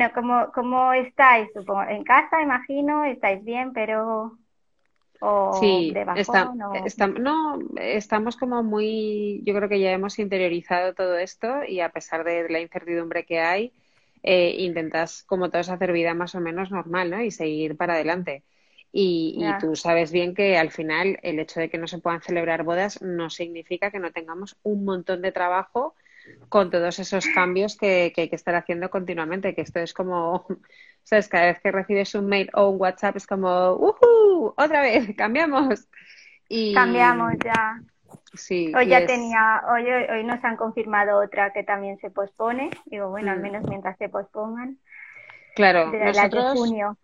bueno, ¿cómo, cómo estáis? Supongo, en casa, imagino, estáis bien, pero o Sí, de está, bajón o... está- no, estamos como muy, yo creo que ya hemos interiorizado todo esto y a pesar de la incertidumbre que hay, eh, intentas como todos hacer vida más o menos normal, ¿no? Y seguir para adelante. Y, y tú sabes bien que al final el hecho de que no se puedan celebrar bodas no significa que no tengamos un montón de trabajo con todos esos cambios que, que hay que estar haciendo continuamente, que esto es como, ¿sabes? Cada vez que recibes un mail o un WhatsApp es como, ¡uhú! Otra vez, cambiamos. Y cambiamos ya. sí, Hoy ya es, tenía, hoy, hoy nos han confirmado otra que también se pospone. Digo, bueno, al mm, menos mientras se pospongan, claro, de nosotros, junio,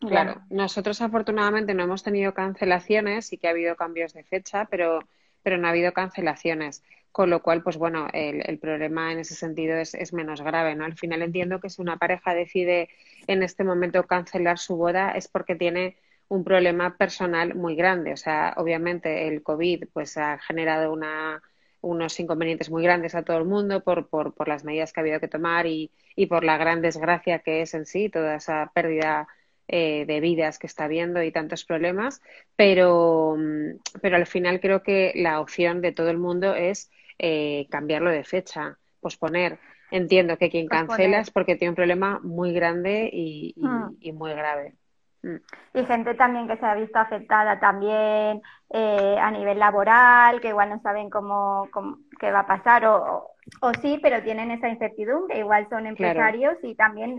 ya. claro, nosotros afortunadamente no hemos tenido cancelaciones, sí que ha habido cambios de fecha, pero, pero no ha habido cancelaciones. Con lo cual, pues bueno, el, el problema en ese sentido es, es menos grave, ¿no? Al final entiendo que si una pareja decide en este momento cancelar su boda es porque tiene un problema personal muy grande. O sea, obviamente el COVID pues ha generado una, unos inconvenientes muy grandes a todo el mundo por, por, por las medidas que ha habido que tomar y, y por la gran desgracia que es en sí toda esa pérdida eh, de vidas que está habiendo y tantos problemas, pero, mm, pero al final creo que la opción de todo el mundo es eh, cambiarlo de fecha, posponer. Entiendo que quien cancela Posponer. es porque tiene un problema muy grande y, Mm. y, y muy grave. Mm, Y gente también que se ha visto afectada también eh, a nivel laboral, que igual no saben cómo, cómo- qué va a pasar o, o, sí, pero tienen esa incertidumbre. Igual son claro, empresarios y también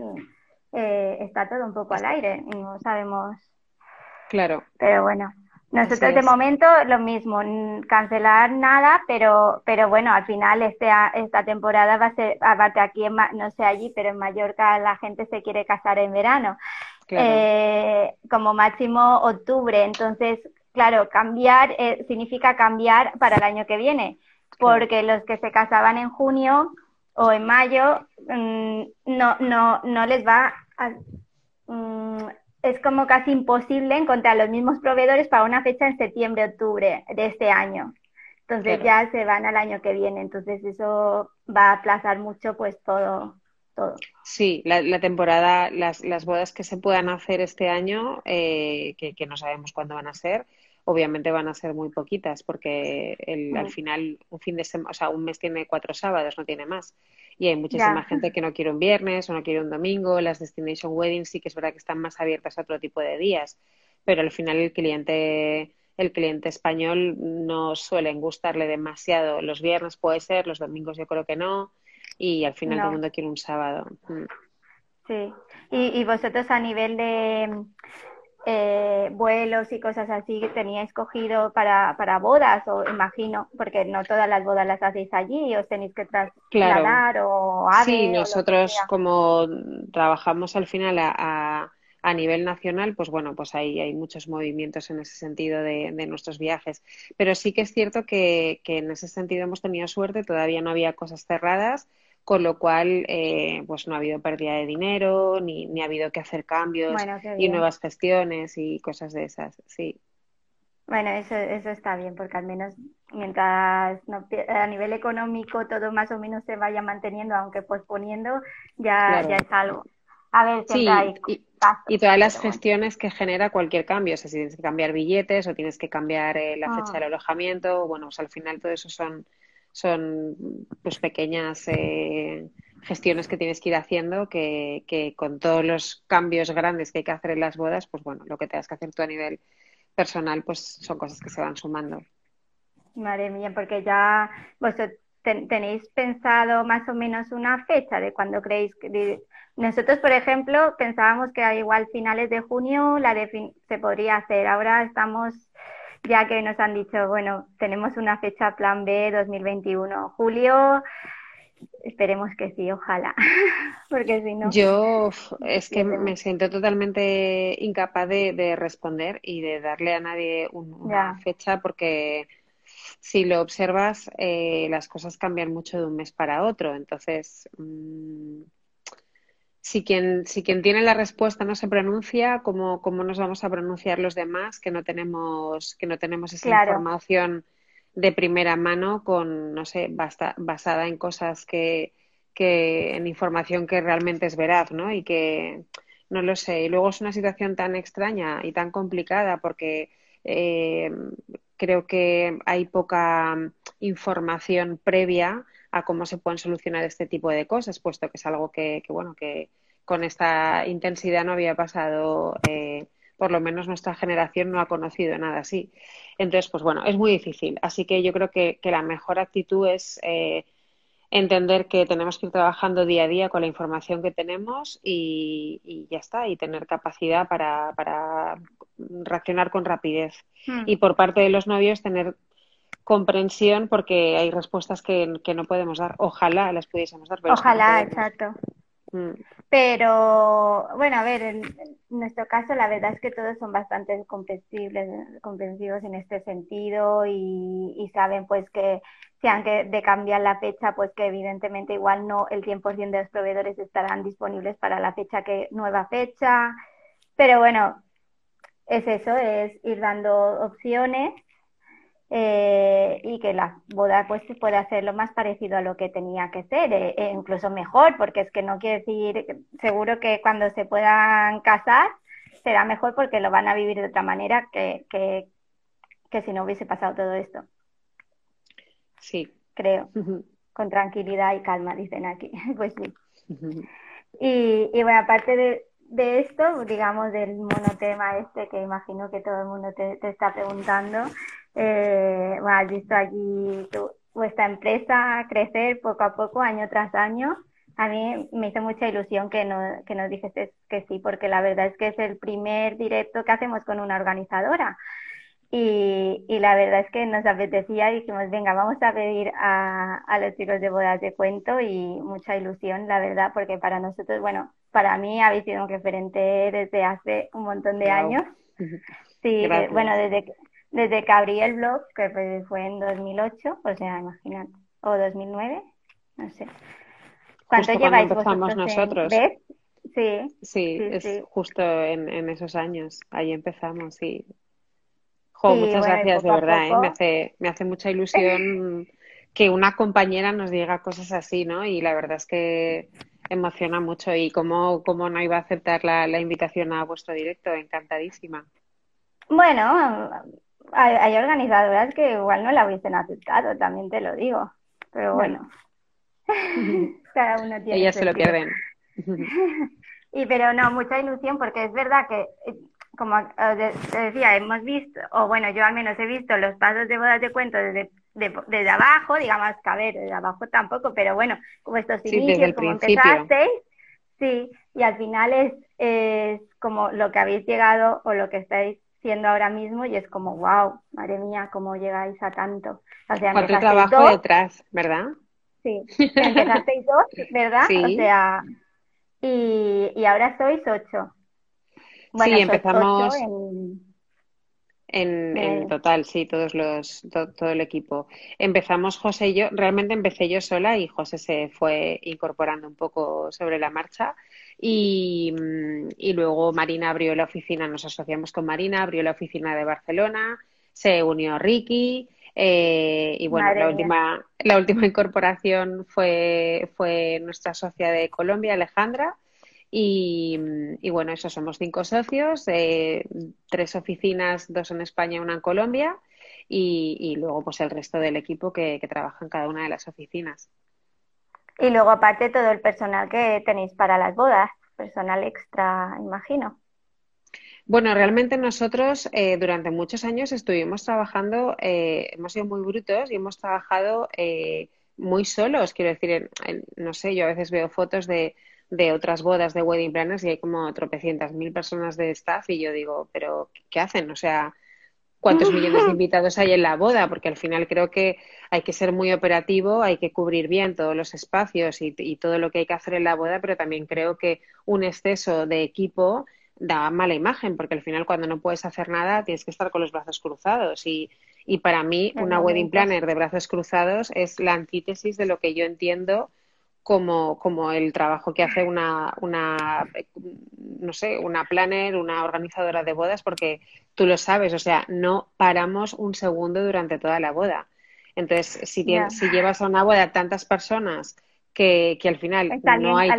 eh, está todo un poco al aire. No sabemos claro, Pero bueno, nosotros de momento lo mismo, cancelar nada, pero, pero bueno, al final este, esta temporada va a ser, aparte aquí, en, no sé allí, pero en Mallorca la gente se quiere casar en verano, Claro, eh, como máximo octubre. Entonces, claro, cambiar eh, significa cambiar para el año que viene, claro, porque los que se casaban en junio o en mayo, mm, no, no, no les va a, mm, es como casi imposible encontrar los mismos proveedores para una fecha en septiembre, octubre de este año. Entonces claro. ya se van al año que viene. Entonces eso va a aplazar mucho pues todo, todo. Sí, la, la temporada, las, las bodas que se puedan hacer este año, eh, que, que no sabemos cuándo van a ser, obviamente van a ser muy poquitas, porque el, al final un fin de semana, o sea, un mes tiene cuatro sábados, no tiene más. Y hay muchísima Ya, gente que no quiere un viernes o no quiere un domingo. Las destination weddings sí que es verdad que están más abiertas a otro tipo de días, pero al final el cliente, el cliente español no suelen gustarle demasiado. Los viernes puede ser, los domingos yo creo que no, y al final todo el mundo quiere un sábado. Mm. Sí. Y, y vosotros a nivel de eh, vuelos y cosas así, ¿teníais cogido para, para bodas? O imagino, porque no todas las bodas las hacéis allí, os tenéis que Claro, trasladar o sí, AVE que nosotros como trabajamos al final a, a, a nivel nacional, pues bueno, pues hay, hay muchos movimientos en ese sentido de, de nuestros viajes. Pero sí que es cierto que, que en ese sentido hemos tenido suerte, todavía no había cosas cerradas, con lo cual eh, pues no ha habido pérdida de dinero, ni, ni ha habido que hacer cambios Bueno, y nuevas gestiones y cosas de esas. Sí, Bueno, eso, eso está bien, porque al menos mientras no a nivel económico todo más o menos se vaya manteniendo, aunque posponiendo, ya, ya es algo. A ver, Sí, hay y, gastos, y todas las bueno. gestiones que genera cualquier cambio, o sea, si tienes que cambiar billetes o tienes que cambiar eh, la fecha Ah, del alojamiento, bueno, pues al final todo eso son, son pues pequeñas eh, gestiones que tienes que ir haciendo que, que con todos los cambios grandes que hay que hacer en las bodas, pues bueno, lo que tengas que hacer tú a nivel personal, pues son cosas que se van sumando. madre mía, porque ya vosotros ten- tenéis pensado más o menos una fecha de cuando creéis que... de- Nosotros, por ejemplo, pensábamos que igual finales de junio la defin- se podría hacer. Ahora estamos, ya que nos han dicho, bueno, tenemos una fecha plan B 2021, julio, esperemos que sí, ojalá, porque si no, Yo es que me siento totalmente incapaz de, de responder y de darle a nadie un- una Ya, fecha porque si lo observas, eh, las cosas cambian mucho de un mes para otro. Entonces, mm, si quien, si quien tiene la respuesta no se pronuncia, ¿cómo, cómo nos vamos a pronunciar los demás que no tenemos, que no tenemos esa claro, información de primera mano con, no sé, basta- basada en cosas que, que en información que realmente es veraz, ¿no? Y que no lo sé. Y luego es una situación tan extraña y tan complicada porque eh, creo que hay poca información previa a cómo se pueden solucionar este tipo de cosas, puesto que es algo que, bueno, que con esta intensidad no había pasado, eh, por lo menos nuestra generación no ha conocido nada así. Entonces, pues bueno, es muy difícil. Así que yo creo que, la mejor actitud es eh, entender que tenemos que ir trabajando día a día con la información que tenemos y, ya está, y tener capacidad para, para reaccionar con rapidez. Hmm. Y por parte de los novios, tener comprensión porque hay respuestas que, no podemos dar. Ojalá las pudiésemos dar. Ojalá, exacto. Mm. Pero bueno, a ver, en, nuestro caso la verdad es que todos son bastante comprensibles, comprensivos en este sentido y, saben pues que si han de cambiar la fecha, pues que evidentemente igual no el 100% de los proveedores estarán disponibles para la fecha que nueva fecha. Pero bueno, es eso, es ir dando opciones eh, y que la boda pues pueda hacer lo más parecido a lo que tenía que ser, eh, e incluso mejor, porque es que no quiere decir, seguro que cuando se puedan casar será mejor porque lo van a vivir de otra manera que, que, que si no hubiese pasado todo esto. Sí. Creo. Con tranquilidad y calma, dicen aquí. pues sí. y, y bueno, aparte de, de esto, digamos, del monotema este que imagino que todo el mundo te, te está preguntando, eh, bueno, has visto allí tu, vuestra empresa crecer poco a poco, año tras año. A mí me hizo mucha ilusión que, no, que nos dijiste que sí, porque la verdad es que es el primer directo que hacemos con una organizadora. Y, y la verdad es que nos apetecía y dijimos, venga, vamos a pedir a, a los chicos de bodas de cuento y mucha ilusión, la verdad, porque para nosotros, bueno, para mí habéis sido un referente desde hace un montón de años. Sí, bueno, desde que, desde que abrí el blog, que fue en 2008, o sea, imagínate, o 2009, no sé. ¿Cuánto lleváis empezamos nosotros? Sí, sí, es justo en, en, esos años, ahí empezamos, sí. Jo, muchas gracias, de verdad, ¿eh? me, hace, me hace mucha ilusión que una compañera nos diga cosas así, ¿no? Y la verdad es que emociona mucho y cómo, cómo no iba a aceptar la, la invitación a vuestro directo, encantadísima. Bueno, hay, organizadoras que igual no la hubiesen aceptado, también te lo digo. Pero bueno, cada uno tiene. Ellas se lo pierden. y pero no, mucha ilusión porque es verdad que, eh, como eh, te decía, hemos visto, o bueno, yo al menos he visto los pasos de bodas de cuento desde, desde abajo, digamos que a ver, desde abajo tampoco, pero bueno, como estos inicios, como empezasteis, sí, y al final es, es como lo que habéis llegado o lo que estáis siendo ahora mismo y es como, wow, madre mía, cómo llegáis a tanto. O sea, Cuánto trabajo detrás, ¿verdad? Sí, empezasteis dos, ¿verdad? O sea, y, y ahora sois ocho. Bueno, sí, empezamos en... En, total, sí, todos los, todo el equipo. Empezamos José y yo, realmente empecé yo sola y José se fue incorporando un poco sobre la marcha y, y, luego Marina abrió la oficina, nos asociamos con Marina, abrió la oficina de Barcelona, se unió Ricky. Eh, y bueno, la última, la última incorporación fue, fue nuestra socia de Colombia, Alejandra. Y, y bueno, eso somos cinco socios, eh, tres oficinas, dos en España, una en Colombia. Y, y luego pues el resto del equipo que, que trabaja en cada una de las oficinas. Y luego aparte todo el personal que tenéis para las bodas, personal extra, imagino. Bueno, realmente nosotros eh, durante muchos años estuvimos trabajando, eh, hemos sido muy brutos y hemos trabajado eh, muy solos. Quiero decir, no sé, yo a veces veo fotos de, de otras bodas de wedding planners y hay como tropecientas mil personas de staff y yo digo, pero ¿qué hacen? O sea, cuántos millones de invitados hay en la boda, porque al final creo que hay que ser muy operativo, hay que cubrir bien todos los espacios y, todo lo que hay que hacer en la boda, pero también creo que un exceso de equipo da mala imagen, porque al final cuando no puedes hacer nada tienes que estar con los brazos cruzados. Y, y para mí, una wedding planner de brazos cruzados es la antítesis de lo que yo entiendo como, como el trabajo que hace una, una, no sé, una planner, una organizadora de bodas, porque tú lo sabes, o sea, no paramos un segundo durante toda la boda. Entonces, si, si llevas a una boda tantas personas que, que al final no hay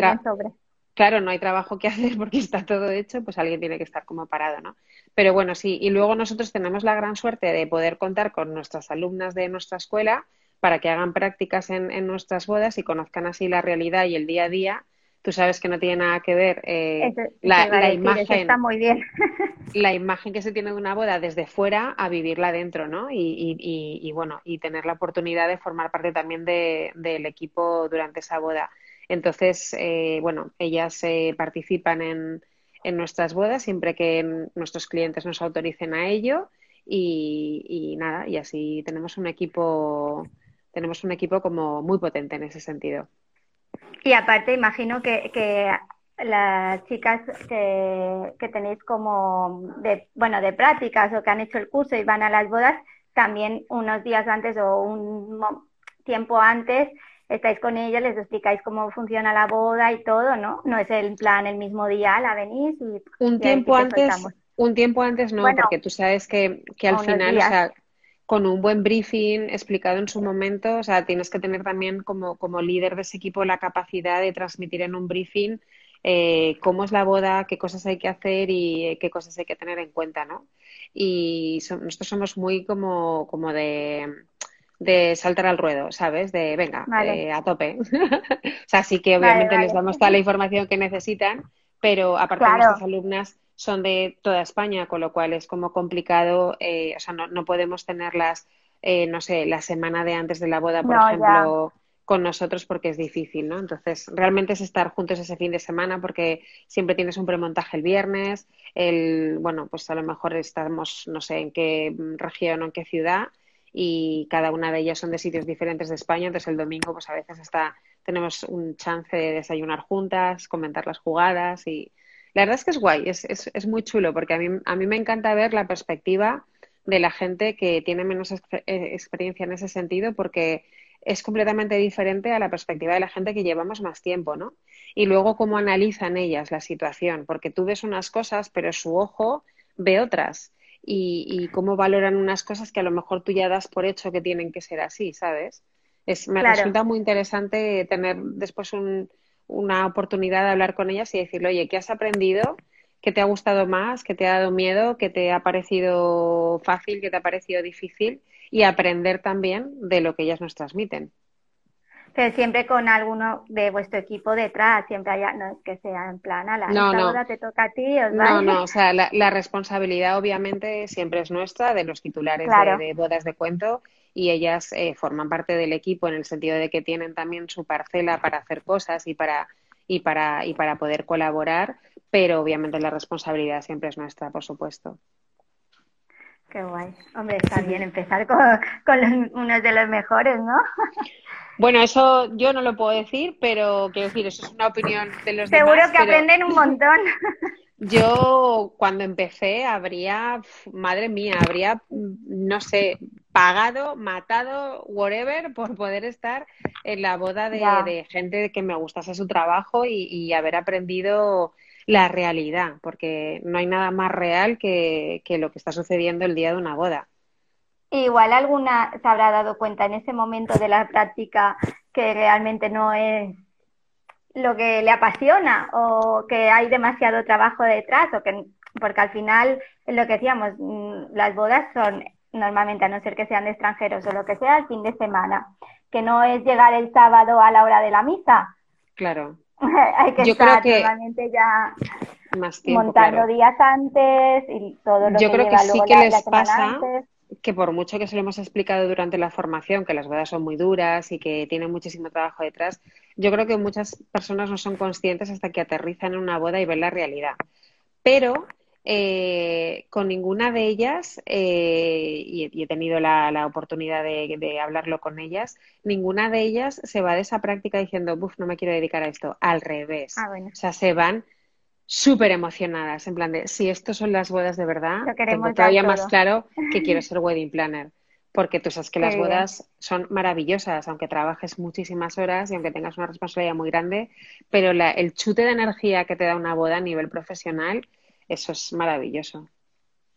claro, no hay trabajo que hacer porque está todo hecho, pues alguien tiene que estar como parado, ¿no? Pero bueno, sí, y luego nosotros tenemos la gran suerte de poder contar con nuestras alumnas de nuestra escuela para que hagan prácticas en, en nuestras bodas y conozcan así la realidad y el día a día tú sabes que no tiene nada que ver eh, la, imagen. Está muy bien. la imagen que se tiene de una boda desde fuera a vivirla dentro, ¿no? Y, y, y, bueno, y tener la oportunidad de formar parte también de, del equipo durante esa boda. Entonces, eh, bueno, ellas eh, participan en, en nuestras bodas siempre que nuestros clientes nos autoricen a ello y, y nada, y así tenemos un equipo, tenemos un equipo como muy potente en ese sentido. Y aparte, imagino que, que las chicas que, que, tenéis como de, bueno, de prácticas o que han hecho el curso y van a las bodas, también unos días antes o un tiempo antes estáis con ellas, les explicáis cómo funciona la boda y todo, ¿no? No es el plan el mismo día, la venís y... Un tiempo antes, un tiempo antes no, porque tú sabes que, que al final, o sea, con un buen briefing explicado en su momento. O sea, tienes que tener también como, como líder de ese equipo la capacidad de transmitir en un briefing eh, cómo es la boda, qué cosas hay que hacer y eh, qué cosas hay que tener en cuenta, ¿no? Y nosotros somos muy como, como de, de saltar al ruedo, ¿sabes? De venga, eh, a tope. o sea, sí que obviamente les damos toda la información que necesitan, pero aparte de nuestras alumnas son de toda España, con lo cual es como complicado, eh, o sea, no, no podemos tenerlas, eh, no sé, la semana de antes de la boda, por ejemplo, con nosotros porque es difícil, ¿no? Entonces, realmente es estar juntos ese fin de semana porque siempre tienes un premontaje el viernes, el, bueno, pues a lo mejor estamos, no sé, en qué región o en qué ciudad y cada una de ellas son de sitios diferentes de España, entonces el domingo pues a veces está, tenemos un chance de desayunar juntas, comentar las jugadas y la verdad es que es guay, es, es, es muy chulo, porque a mí, a mí me encanta ver la perspectiva de la gente que tiene menos eh, experiencia en ese sentido, porque es completamente diferente a la perspectiva de la gente que llevamos más tiempo, ¿no? Y luego cómo analizan ellas la situación, porque tú ves unas cosas, pero su ojo ve otras. Y, y cómo valoran unas cosas que a lo mejor tú ya das por hecho que tienen que ser así, ¿sabes? Es, me resulta muy interesante tener después un, una oportunidad de hablar con ellas y decirle, oye, ¿qué has aprendido? ¿Qué te ha gustado más? ¿Qué te ha dado miedo? ¿Qué te ha parecido fácil? ¿Qué te ha parecido difícil? Y aprender también de lo que ellas nos transmiten. Pero siempre con alguno de vuestro equipo detrás, siempre haya, no es que sea en plan, a la no, no. te toca a ti. ¿os no, no, o sea, la, responsabilidad obviamente siempre es nuestra, de los titulares de, bodas de cuento, y ellas eh, forman parte del equipo en el sentido de que tienen también su parcela para hacer cosas y para y para y para poder colaborar, pero obviamente la responsabilidad siempre es nuestra, por supuesto. Qué guay. Hombre, está bien empezar con, con unos de los mejores, ¿no? Bueno, eso yo no lo puedo decir, pero quiero decir, eso es una opinión de los Seguro demás. Seguro que aprenden un montón. Yo cuando empecé habría, madre mía, habría, no sé, pagado, matado, whatever, por poder estar en la boda de, gente que me gustase su trabajo y, haber aprendido la realidad, porque no hay nada más real que, que lo que está sucediendo el día de una boda. Igual alguna se habrá dado cuenta en ese momento de la práctica que realmente no es lo que le apasiona o que hay demasiado trabajo detrás o que porque al final lo que decíamos mm, las bodas son normalmente a no ser que sean de extranjeros o lo que sea el fin de semana que no es llegar el sábado a la hora de la misa. Claro. Hay que estar normalmente ya montando días antes y todo lo yo que creo que sí que les pasa que por mucho que se lo hemos explicado durante la formación, que las bodas son muy duras y que tienen muchísimo trabajo detrás, yo creo que muchas personas no son conscientes hasta que aterrizan en una boda y ven la realidad. Pero eh, con ninguna de ellas, eh, y, he tenido la, oportunidad de, hablarlo con ellas, ninguna de ellas se va de esa práctica diciendo, buf, no me quiero dedicar a esto. Al revés. Ah, o sea, se van súper emocionadas, en plan de, si estos son las bodas de verdad, tengo todavía más claro que quiero ser wedding planner. Porque tú sabes que las bodas son maravillosas, aunque trabajes muchísimas horas y aunque tengas una responsabilidad muy grande, pero la, el chute de energía que te da una boda a nivel profesional, eso es maravilloso.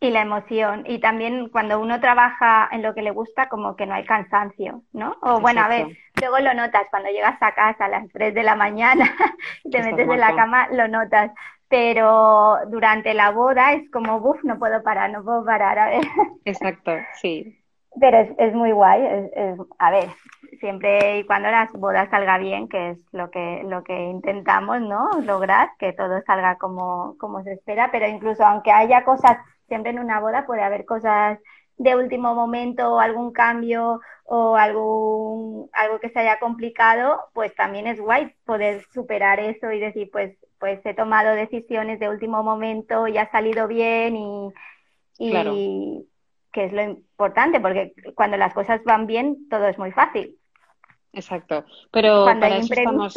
Y la emoción. Y también cuando uno trabaja en lo que le gusta, como que no hay cansancio, ¿no? O bueno, a ver, luego lo notas cuando llegas a casa a las 3 de la mañana y te metes en la cama, lo notas. Pero durante la boda es como, buf, no puedo parar, no puedo parar, a ver. Exacto, sí. Pero es, es muy guay. Es, a ver, siempre y cuando las bodas salga bien, que es lo que, lo que intentamos, ¿no? Lograr que todo salga como, como se espera, pero incluso aunque haya cosas, siempre en una boda puede haber cosas de último momento o algún cambio o algún, algo que se haya complicado, pues también es guay poder superar eso y decir, pues, pues he tomado decisiones de último momento y ha salido bien y, y, que es lo importante, porque cuando las cosas van bien, todo es muy fácil. Exacto, pero para eso estamos,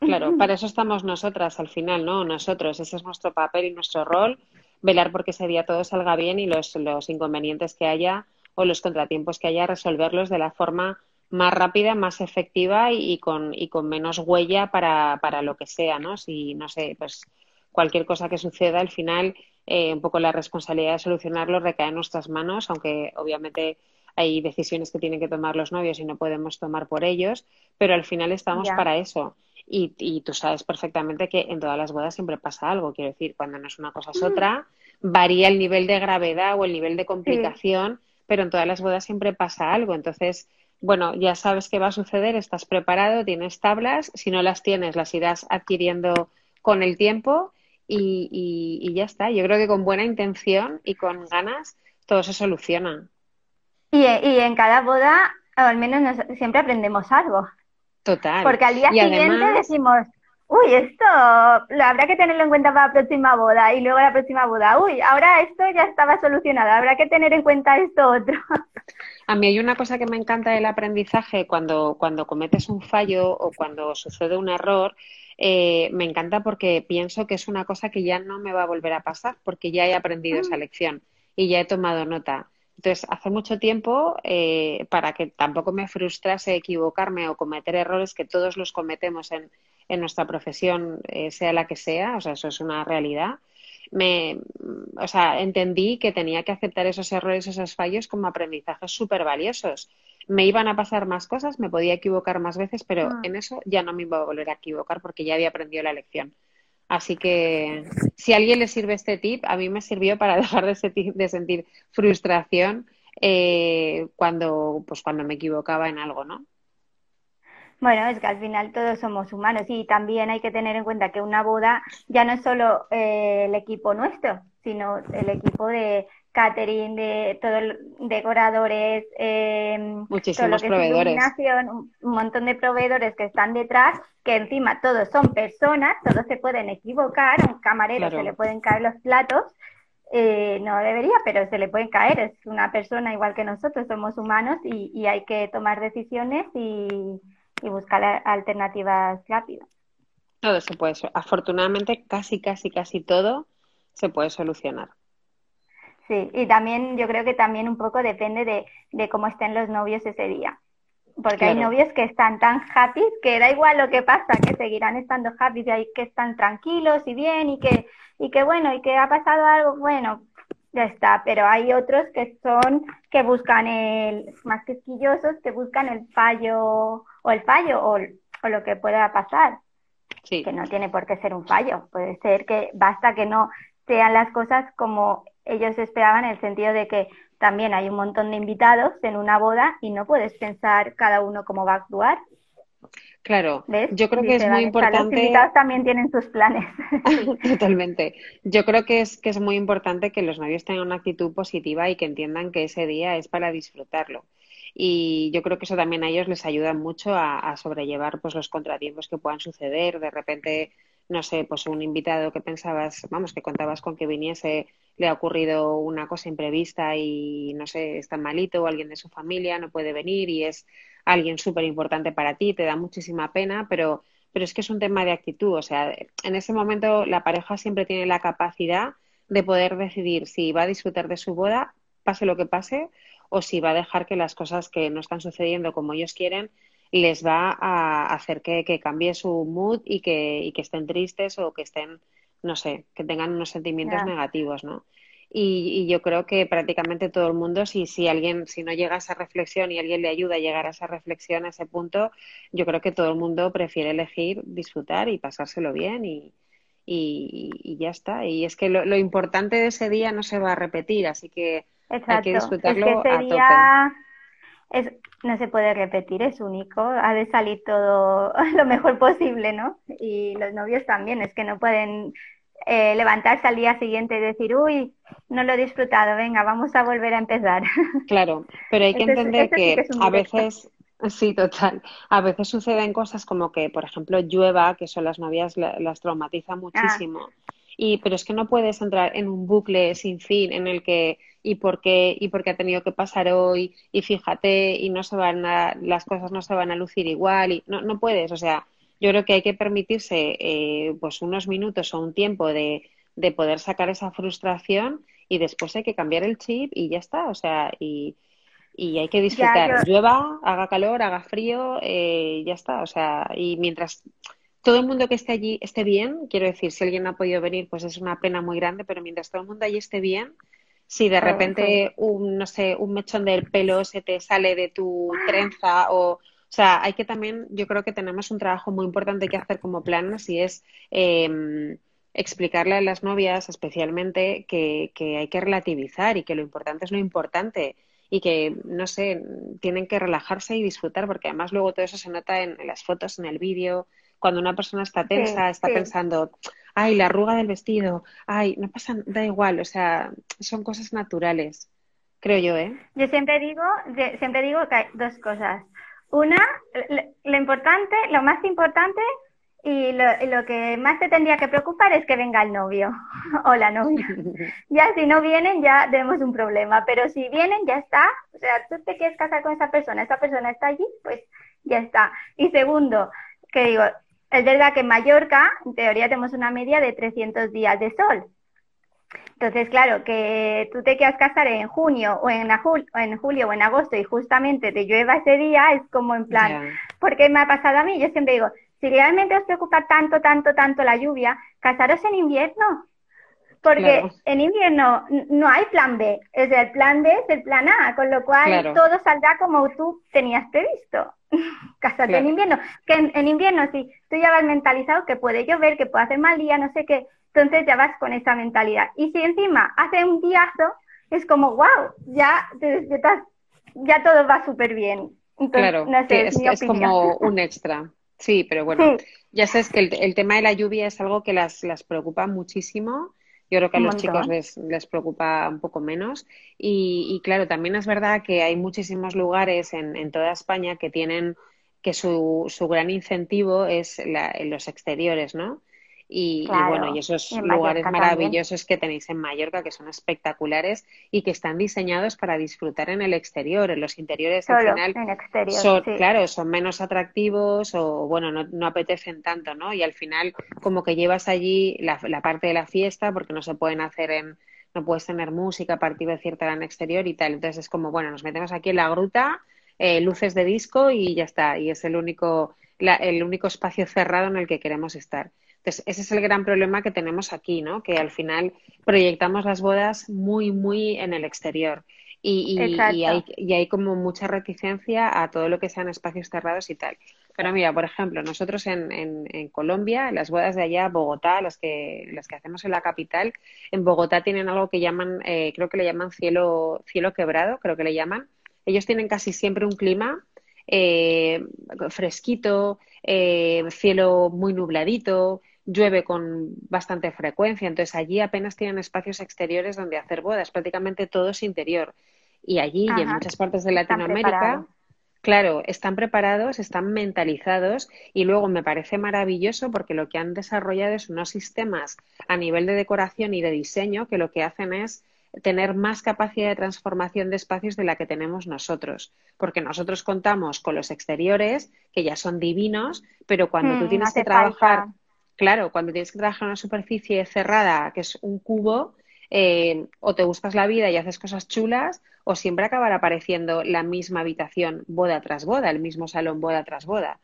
claro, para eso estamos nosotras al final, ¿no? Nosotros, ese es nuestro papel y nuestro rol, velar porque ese día todo salga bien y los, los inconvenientes que haya o los contratiempos que haya, resolverlos de la forma más rápida, más efectiva y, con, y con menos huella para, para lo que sea, ¿no? Si, no sé, pues cualquier cosa que suceda, al final eh, un poco la responsabilidad de solucionarlo recae en nuestras manos, aunque obviamente hay decisiones que tienen que tomar los novios y no podemos tomar por ellos, pero al final estamos para eso. Y, y, tú sabes perfectamente que en todas las bodas siempre pasa algo, quiero decir, cuando no es una cosa es mm. otra, varía el nivel de gravedad o el nivel de complicación, pero en todas las bodas siempre pasa algo. Entonces, bueno, ya sabes qué va a suceder, estás preparado, tienes tablas, si no las tienes, las irás adquiriendo con el tiempo y, ya está. Yo creo que con buena intención y con ganas todo se soluciona. Y, en cada boda, al menos siempre aprendemos algo. Total. Porque al día siguiente decimos, uy, esto lo habrá que tenerlo en cuenta para la próxima boda y luego la próxima boda, uy, ahora esto ya estaba solucionado, habrá que tener en cuenta esto otro. A mí hay una cosa que me encanta del aprendizaje cuando, cuando cometes un fallo o cuando sucede un error, eh, me encanta porque pienso que es una cosa que ya no me va a volver a pasar porque ya he aprendido esa mm. lección y ya he tomado nota. Entonces, hace mucho tiempo, eh, para que tampoco me frustrase equivocarme o cometer errores que todos los cometemos en, en nuestra profesión, eh, sea la que sea, o sea, eso es una realidad, me, o sea, entendí que tenía que aceptar esos errores, esos fallos como aprendizajes súper valiosos me iban a pasar más cosas, me podía equivocar más veces, pero ah. en eso ya no me iba a volver a equivocar porque ya había aprendido la lección. Así que si a alguien le sirve este tip, a mí me sirvió para dejar de, de sentir frustración eh, cuando, pues cuando me equivocaba en algo, ¿no? Bueno, es que al final todos somos humanos y también hay que tener en cuenta que una boda ya no es solo eh, el equipo nuestro, sino el equipo de, catering, de todos decoradores, eh, muchísimos proveedores. Un, montón de proveedores que están detrás, que encima todos son personas, todos se pueden equivocar, a un camarero se le pueden caer los platos, eh, no debería, pero se le pueden caer, es una persona igual que nosotros, somos humanos y, hay que tomar decisiones y, y buscar alternativas rápidas. Todo se puede, afortunadamente casi, casi, casi todo se puede solucionar. Sí, y también yo creo que también un poco depende de, de cómo estén los novios ese día. Porque hay novios que están tan happy que da igual lo que pasa, que seguirán estando happy, que están tranquilos y bien y que, y que bueno, y que ha pasado algo, bueno, ya está. Pero hay otros que son, que buscan el, más quisquillosos, que buscan el fallo, o el fallo, o, o lo que pueda pasar. Sí. Que no tiene por qué ser un fallo. Puede ser que basta que no sean las cosas como ellos esperaban en el sentido de que también hay un montón de invitados en una boda y no puedes pensar cada uno cómo va a actuar. Claro, yo creo que es muy importante. Los invitados también tienen sus planes. Totalmente. Yo creo que es que es muy importante que los novios tengan una actitud positiva y que entiendan que ese día es para disfrutarlo. Y yo creo que eso también a ellos les ayuda mucho a, a sobrellevar pues los contratiempos que puedan suceder. De repente no sé, pues un invitado que pensabas, vamos, que contabas con que viniese, le ha ocurrido una cosa imprevista y no sé, está malito o alguien de su familia no puede venir y es alguien súper importante para ti, te da muchísima pena, pero, pero es que es un tema de actitud. O sea, en ese momento la pareja siempre tiene la capacidad de poder decidir si va a disfrutar de su boda, pase lo que pase, o si va a dejar que las cosas que no están sucediendo como ellos quieren les va a hacer que, cambie su mood y que, y que estén tristes o que estén, no sé, que tengan unos sentimientos negativos, ¿no? y, yo creo que prácticamente todo el mundo, si, si alguien, si no llega a esa reflexión y alguien le ayuda a llegar a esa reflexión, a ese punto, yo creo que todo el mundo prefiere elegir disfrutar y pasárselo bien y, y, ya está. Y es que lo, importante de ese día no se va a repetir, así que hay que disfrutarlo ese día Es, no se puede repetir, es único, ha de salir todo lo mejor posible, ¿no? Y los novios también, es que no pueden eh, levantarse al día siguiente y decir, uy, no lo he disfrutado, venga, vamos a volver a empezar. Claro, pero hay que entender que, a veces, sí, total, a veces suceden cosas como que, por ejemplo, llueva, que son las novias, las traumatiza muchísimo. Y, pero es que no puedes entrar en un bucle sin fin en el que y por qué y por qué ha tenido que pasar hoy y fíjate y no se van a, las cosas no se van a lucir igual y no, no puedes, o sea, yo creo que hay que permitirse eh, pues unos minutos o un tiempo de, de, poder sacar esa frustración y después hay que cambiar el chip y ya está, o sea, y, y hay que disfrutar. Llueva, haga calor, haga frío, eh, ya está, o sea, y mientras todo el mundo que esté allí esté bien, quiero decir, si alguien no ha podido venir, pues es una pena muy grande, pero mientras todo el mundo allí esté bien, si de repente un, no sé, un mechón del pelo se te sale de tu trenza o o sea, hay que también, yo creo que tenemos un trabajo muy importante que hacer como planes y es eh, explicarle a las novias especialmente que, que hay que relativizar y que lo importante es lo importante y que, no sé, tienen que relajarse y disfrutar porque además luego todo eso se nota en, las fotos, en el vídeo. Cuando una persona está tensa, está pensando, ay, la arruga del vestido, ay, no pasa, da igual, o sea, son cosas naturales, creo yo, ¿eh? Yo siempre digo, siempre digo que hay dos cosas. Una, lo importante, lo más importante y lo, que más te tendría que preocupar es que venga el novio o la novia. Ya si no vienen, ya tenemos un problema, pero si vienen, ya está. O sea, tú te quieres casar con esa persona, esa persona está allí, pues ya está. Y segundo, que digo, es verdad que en Mallorca, en teoría, tenemos una media de 300 días de sol. Entonces, claro, que tú te quieras casar en junio o en, en julio o en agosto y justamente te llueva ese día, es como en plan, ¿por qué me ha pasado a mí? Yo siempre digo, si realmente os preocupa tanto, tanto, tanto la lluvia, casaros en invierno. Porque en invierno no hay plan B, es el plan B es el plan A, con lo cual todo saldrá como tú tenías previsto. Casarte en invierno. Que en, en, invierno, si tú ya vas mentalizado que puede llover, que puede hacer mal día, no sé qué, entonces ya vas con esa mentalidad. Y si encima hace un diazo, es como, wow, ya te ya todo va súper bien. claro, es, como un extra. Sí, pero bueno, ya sabes que el, tema de la lluvia es algo que las, las preocupa muchísimo. Yo creo que a los chicos les, les, preocupa un poco menos. Y, claro, también es verdad que hay muchísimos lugares en, en toda España que tienen que su, su gran incentivo es la, en los exteriores, ¿no? Y, bueno, y esos lugares maravillosos que tenéis en Mallorca, que son espectaculares y que están diseñados para disfrutar en el exterior. En los interiores, al final, son, claro, son menos atractivos o, bueno, no, no, apetecen tanto, ¿no? Y al final, como que llevas allí la, la parte de la fiesta, porque no se pueden hacer en, no puedes tener música a partir de cierta hora en exterior y tal. Entonces es como, bueno, nos metemos aquí en la gruta, eh, luces de disco y ya está. Y es el único, la, el único espacio cerrado en el que queremos estar. Entonces, ese es el gran problema que tenemos aquí, ¿no? Que al final proyectamos las bodas muy, muy en el exterior. Y, y, hay, y, hay, como mucha reticencia a todo lo que sean espacios cerrados y tal. Pero mira, por ejemplo, nosotros en, en, Colombia, las bodas de allá, Bogotá, las que, las que hacemos en la capital, en Bogotá tienen algo que llaman, eh, creo que le llaman cielo, cielo quebrado, creo que le llaman. Ellos tienen casi siempre un clima eh, fresquito, eh, cielo muy nubladito, llueve con bastante frecuencia, entonces allí apenas tienen espacios exteriores donde hacer bodas, prácticamente todo es interior. Y allí y en muchas partes de Latinoamérica, claro, están preparados, están mentalizados y luego me parece maravilloso porque lo que han desarrollado es unos sistemas a nivel de decoración y de diseño que lo que hacen es tener más capacidad de transformación de espacios de la que tenemos nosotros, porque nosotros contamos con los exteriores, que ya son divinos, pero cuando tú hmm, tienes que trabajar Claro, cuando tienes que trabajar en una superficie cerrada, que es un cubo, eh, o te buscas la vida y haces cosas chulas, o siempre acabará apareciendo la misma habitación boda tras boda, el mismo salón boda tras boda.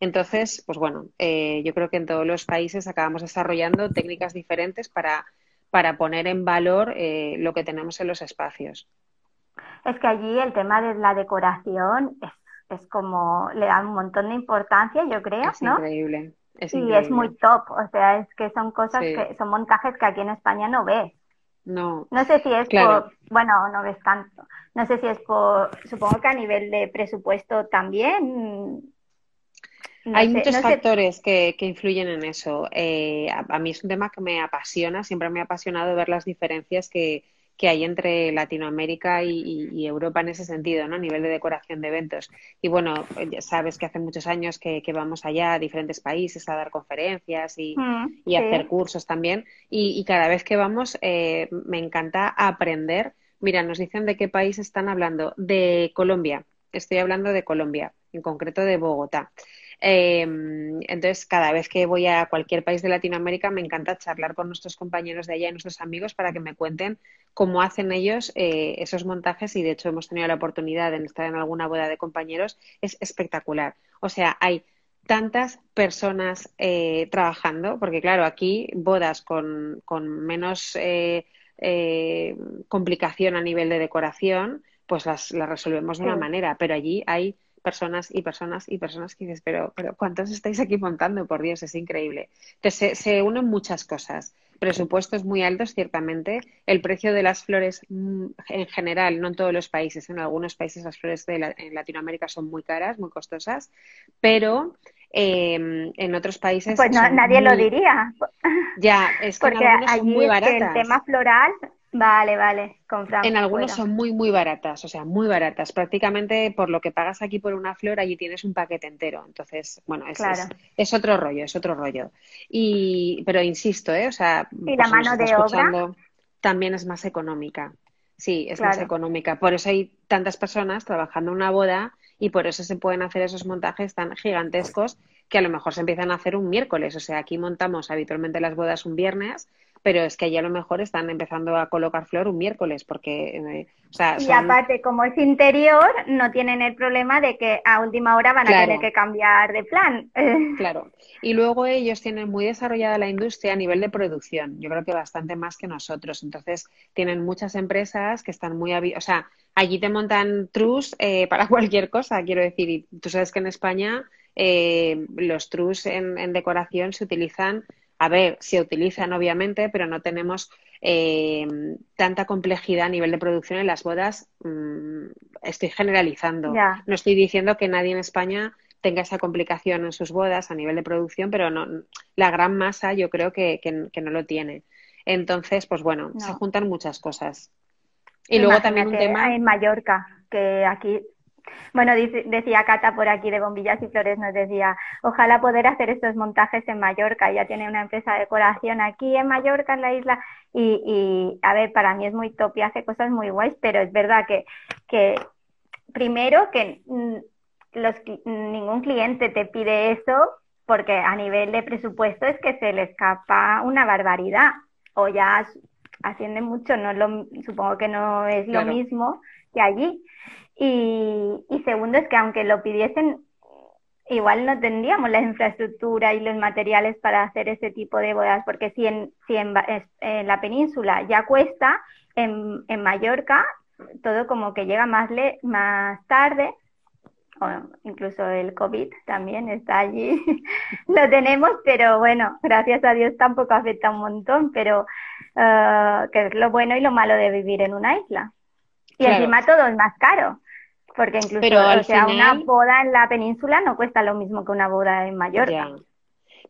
Entonces, pues bueno, eh, yo creo que en todos los países acabamos desarrollando técnicas diferentes para, para poner en valor eh, lo que tenemos en los espacios. Es que allí el tema de la decoración es, es como, le da un montón de importancia, yo creo, es Increíble. Es y es muy top, o sea, es que son cosas que son montajes que aquí en España no ves. No. No sé si es por, bueno, no ves tanto. No sé si es por, supongo que a nivel de presupuesto también. Hay muchos factores que, que, influyen en eso. Eh, a, mí es un tema que me apasiona, siempre me ha apasionado ver las diferencias que, que hay entre Latinoamérica y, Europa en ese sentido, ¿no? A nivel de decoración de eventos. Y bueno, ya sabes que hace muchos años que, vamos allá a diferentes países a dar conferencias y, mm, hacer cursos también. Y, cada vez que vamos, eh, me encanta aprender. Mira, nos dicen de qué país están hablando. De Colombia. Estoy hablando de Colombia, en concreto de Bogotá. Em, entonces, cada vez que voy a cualquier país de Latinoamérica, me encanta charlar con nuestros compañeros de allá y nuestros amigos para que me cuenten cómo hacen ellos eh, esos montajes. Y de hecho, hemos tenido la oportunidad de estar en alguna boda de compañeros. Es espectacular. O sea, hay tantas personas eh, trabajando, porque claro, aquí bodas con, menos eh, complicación a nivel de decoración, pues las, resolvemos de una manera, pero allí hay personas y personas y personas que dices, pero, pero ¿cuántos estáis aquí montando? Por Dios, es increíble. Entonces, se, unen muchas cosas. Presupuestos muy altos, ciertamente. El precio de las flores mm, en general, no en todos los países, en algunos países las flores de en Latinoamérica son muy caras, muy costosas, pero em, en otros países. Pues nadie lo diría. Ya, es que en algunos son muy baratas. el tema floral Vale, vale, compramos. En algunos son muy, muy baratas, o sea, muy baratas. Prácticamente por lo que pagas aquí por una flor, allí tienes un paquete entero. Entonces, bueno, es, es, otro rollo, es otro rollo. Y, pero insisto, ¿eh? O sea, ¿Y la pues, mano de obra? También es más económica. Sí, es más económica. Por eso hay tantas personas trabajando en una boda y por eso se pueden hacer esos montajes tan gigantescos que a lo mejor se empiezan a hacer un miércoles. O sea, aquí montamos habitualmente las bodas un viernes, pero es que allí a lo mejor están empezando a colocar flor un miércoles, porque. Eh, o sea, Y aparte, como es interior, no tienen el problema de que a última hora van a tener que cambiar de plan. Claro. Y luego ellos tienen muy desarrollada la industria a nivel de producción. Yo creo que bastante más que nosotros. Entonces, tienen muchas empresas que están muy. O sea, allí te montan trus eh, para cualquier cosa, quiero decir. Y tú sabes que en España eh, los trus en decoración se utilizan a ver, se utilizan obviamente, pero no tenemos eh, tanta complejidad a nivel de producción en las bodas. Mm, estoy generalizando. No estoy diciendo que nadie en España tenga esa complicación en sus bodas a nivel de producción, pero no, la gran masa yo creo que, no lo tiene. Entonces, pues bueno, se juntan muchas cosas. Y luego también un tema. En Mallorca, que aquí bueno, decía Cata por aquí de Bombillas y Flores, nos decía, ojalá poder hacer estos montajes en Mallorca. Ya tiene una empresa de decoración aquí en Mallorca, en la isla. Y, y a ver, para mí es muy top y hace cosas muy guays, pero es verdad que, que primero que los, ningún cliente te pide eso porque a nivel de presupuesto es que se le escapa una barbaridad o ya asciende mucho, no lo, supongo que no es lo mismo allí. Y, segundo es que aunque lo pidiesen, igual no tendríamos la infraestructura y los materiales para hacer ese tipo de bodas, porque si en, si en, la península ya cuesta, en, en, Mallorca todo como que llega más, le, más tarde, o incluso el COVID también está allí, lo tenemos, pero bueno, gracias a Dios tampoco afecta un montón, pero uh, que es lo bueno y lo malo de vivir en una isla. Y encima todo es más caro. Porque incluso, o sea, una boda en la península no cuesta lo mismo que una boda en Mallorca.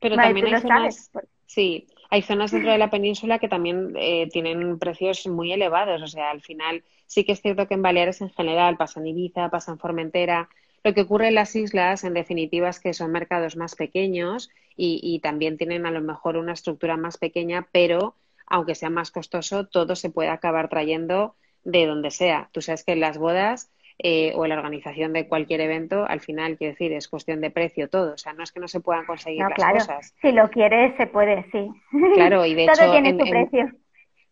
Pero también hay zonas, sí, hay zonas dentro de la península que también eh, tienen precios muy elevados. O sea, al final sí que es cierto que en Baleares en general, pasa en Ibiza, pasa en Formentera. Lo que ocurre en las islas, en definitiva, es que son mercados más pequeños y, y también tienen a lo mejor una estructura más pequeña, pero aunque sea más costoso, todo se puede acabar trayendo de donde sea. Tú sabes que en las bodas eh, o la organización de cualquier evento, al final, quiero decir, es cuestión de precio todo. O sea, no es que no se puedan conseguir las cosas. Si lo quieres, se puede, sí. Claro, y de todo tiene su precio.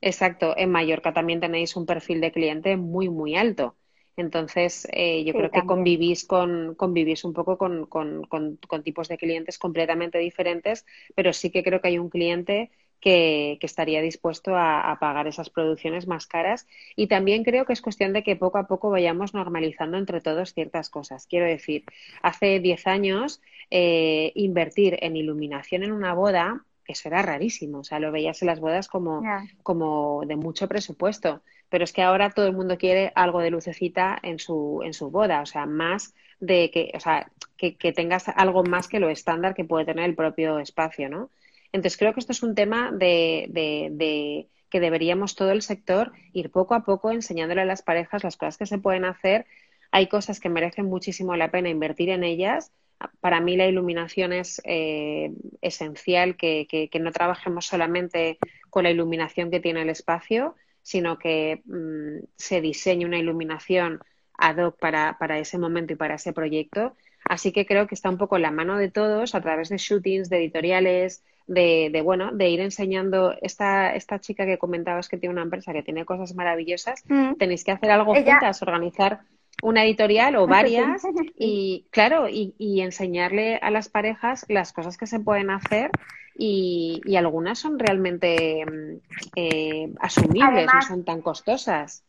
exacto, en Mallorca también tenéis un perfil de cliente muy, muy alto. Entonces, eh, yo creo que convivís, con, convivís un poco con, con, con, tipos de clientes completamente diferentes, pero sí que creo que hay un cliente que, estaría dispuesto a, pagar esas producciones más caras. Y también creo que es cuestión de que poco a poco vayamos normalizando entre todos ciertas cosas. Quiero decir, hace 10 años eh, invertir en iluminación en una boda, eso era rarísimo. O sea, lo veías en las bodas como, como de mucho presupuesto. Pero es que ahora todo el mundo quiere algo de lucecita en su, en su boda, o sea, más de que, o sea, que, que tengas algo más que lo estándar que puede tener el propio espacio, ¿no? Entonces, creo que esto es un tema de, que deberíamos todo el sector ir poco a poco enseñándole a las parejas las cosas que se pueden hacer. Hay cosas que merecen muchísimo la pena invertir en ellas. Para mí la iluminación es eh, esencial, que, que, no trabajemos solamente con la iluminación que tiene el espacio, sino que mm, se diseñe una iluminación ad hoc para ese momento y para ese proyecto. Así que creo que está un poco en la mano de todos a través de shootings, de editoriales, de, de, bueno, de ir enseñando esta, esta chica que comentabas que tiene una empresa que tiene cosas maravillosas, mm. tenéis que hacer algo juntas, organizar una editorial o varias y claro, y, y, enseñarle a las parejas las cosas que se pueden hacer y, y algunas son realmente mm, eh, asumibles, no son tan costosas.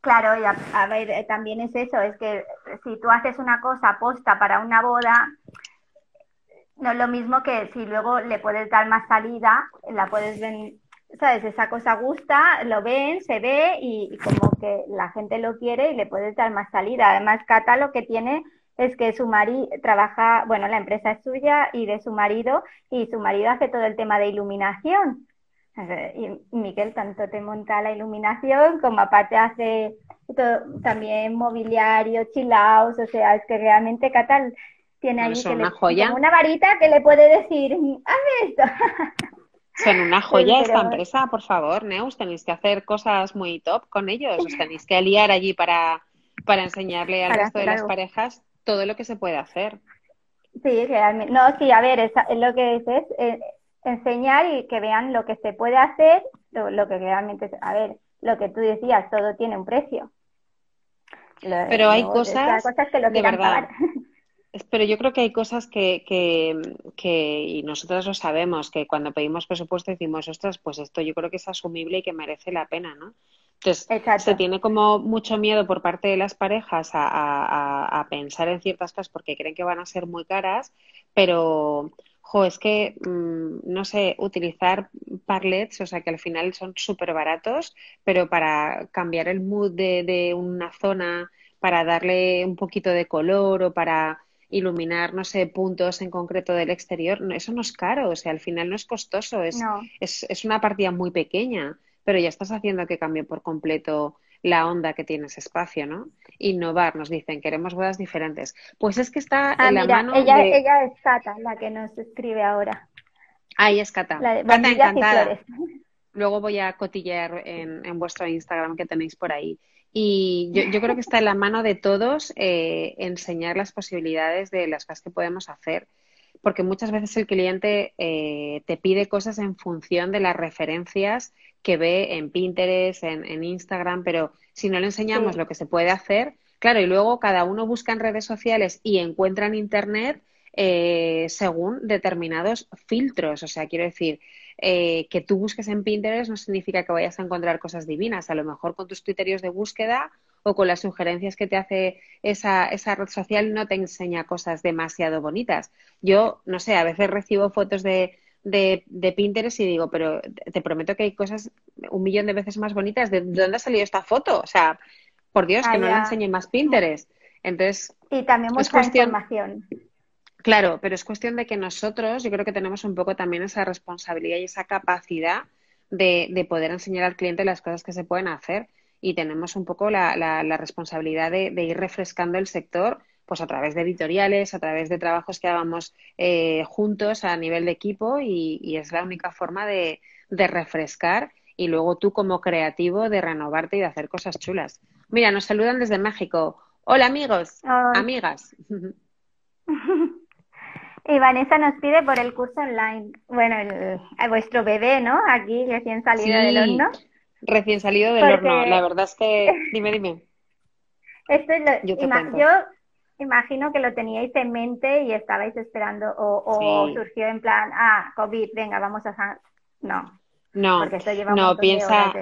Claro, y a, ver, eh, también es eso, es que si tú haces una cosa aposta para una boda, no es lo mismo que si luego le puedes dar más salida, la puedes ver, ¿sabes? Esa cosa gusta, lo ven, se ve y, como que la gente lo quiere y le puedes dar más salida. Además, Cata lo que tiene es que su marido trabaja, bueno, la empresa es suya y de su marido y su marido hace todo el tema de iluminación. Y Miguel tanto te monta la iluminación como aparte hace todo, también mobiliario, chilaos, o sea, es que realmente Cata tiene ahí una, joya. una varita que le puede decir, hazme esto. Son una joya esta empresa, por favor, Neus, tenéis que hacer cosas muy top con ellos, os tenéis que aliar allí para, para enseñarle al resto de las parejas todo lo que se puede hacer. Sí, realmente. No, sí, a ver, es, lo que es, es eh, enseñar y que vean lo que se puede hacer, lo, que realmente, a ver, lo que tú decías, todo tiene un precio. Pero hay cosas, que lo de verdad. Pero yo creo que hay cosas que, que, que, y nosotros lo sabemos, que cuando pedimos presupuesto decimos, ostras, pues esto yo creo que es asumible y que merece la pena, ¿no? Entonces, se tiene como mucho miedo por parte de las parejas a, a, a, pensar en ciertas cosas porque creen que van a ser muy caras, pero, jo, es que, mm, no sé, utilizar parlets, o sea, que al final son súper baratos, pero para cambiar el mood de, de una zona, para darle un poquito de color o para iluminar, no sé, puntos en concreto del exterior, eso no es caro, o sea, al final no es costoso, es, es, es, una partida muy pequeña, pero ya estás haciendo que cambie por completo la onda que tiene ese espacio, ¿no? Innovar, nos dicen, queremos bodas diferentes. Pues es que está ah, en la mano ella, ella es Cata, la que nos escribe ahora. Ahí es Cata. Cata encantada. Luego voy a cotillear en, en vuestro Instagram que tenéis por ahí. Y yo, yo, creo que está en la mano de todos eh, enseñar las posibilidades de las cosas que podemos hacer, porque muchas veces el cliente eh, te pide cosas en función de las referencias que ve en Pinterest, en, en Instagram, pero si no le enseñamos lo que se puede hacer, claro, y luego cada uno busca en redes sociales y encuentra en Internet eh, según determinados filtros. O sea, quiero decir, eh, que tú busques en Pinterest no significa que vayas a encontrar cosas divinas. A lo mejor con tus criterios de búsqueda o con las sugerencias que te hace esa, esa red social no te enseña cosas demasiado bonitas. Yo, no sé, a veces recibo fotos de, de, de, Pinterest y digo, pero te prometo que hay cosas un millón de veces más bonitas. ¿De dónde ha salido esta foto? O sea, por Dios, que no le enseñe más Pinterest. Entonces, y también mucha información. Claro, pero es cuestión de que nosotros, yo creo que tenemos un poco también esa responsabilidad y esa capacidad de, de poder enseñar al cliente las cosas que se pueden hacer y tenemos un poco la, la, responsabilidad de, ir refrescando el sector pues a través de editoriales, a través de trabajos que hagamos eh, juntos a nivel de equipo y, y es la única forma de, de, refrescar y luego tú como creativo de renovarte y de hacer cosas chulas. Mira, nos saludan desde México. Hola amigos, amigas. Y Vanessa nos pide por el curso online. Bueno, el, vuestro bebé, ¿no? Aquí, recién salido del horno. Recién salido del horno. La verdad es que. Dime, dime. Esto es lo... yo, yo, imagino que lo teníais en mente y estabais esperando, o, o surgió en plan, ah, COVID, venga, vamos a no. No, no, piensa,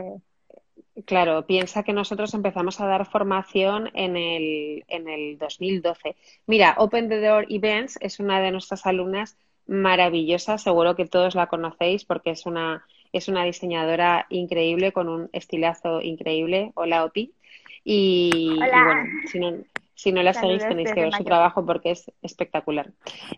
claro, piensa que nosotros empezamos a dar formación en el, en el 2012. Mira, Open the Door Events es una de nuestras alumnas maravillosas, seguro que todos la conocéis porque es una, es una diseñadora increíble con un estilazo increíble. Hola, Oti. Y, bueno, si no, si no la seguís tenéis que ver su trabajo porque es espectacular.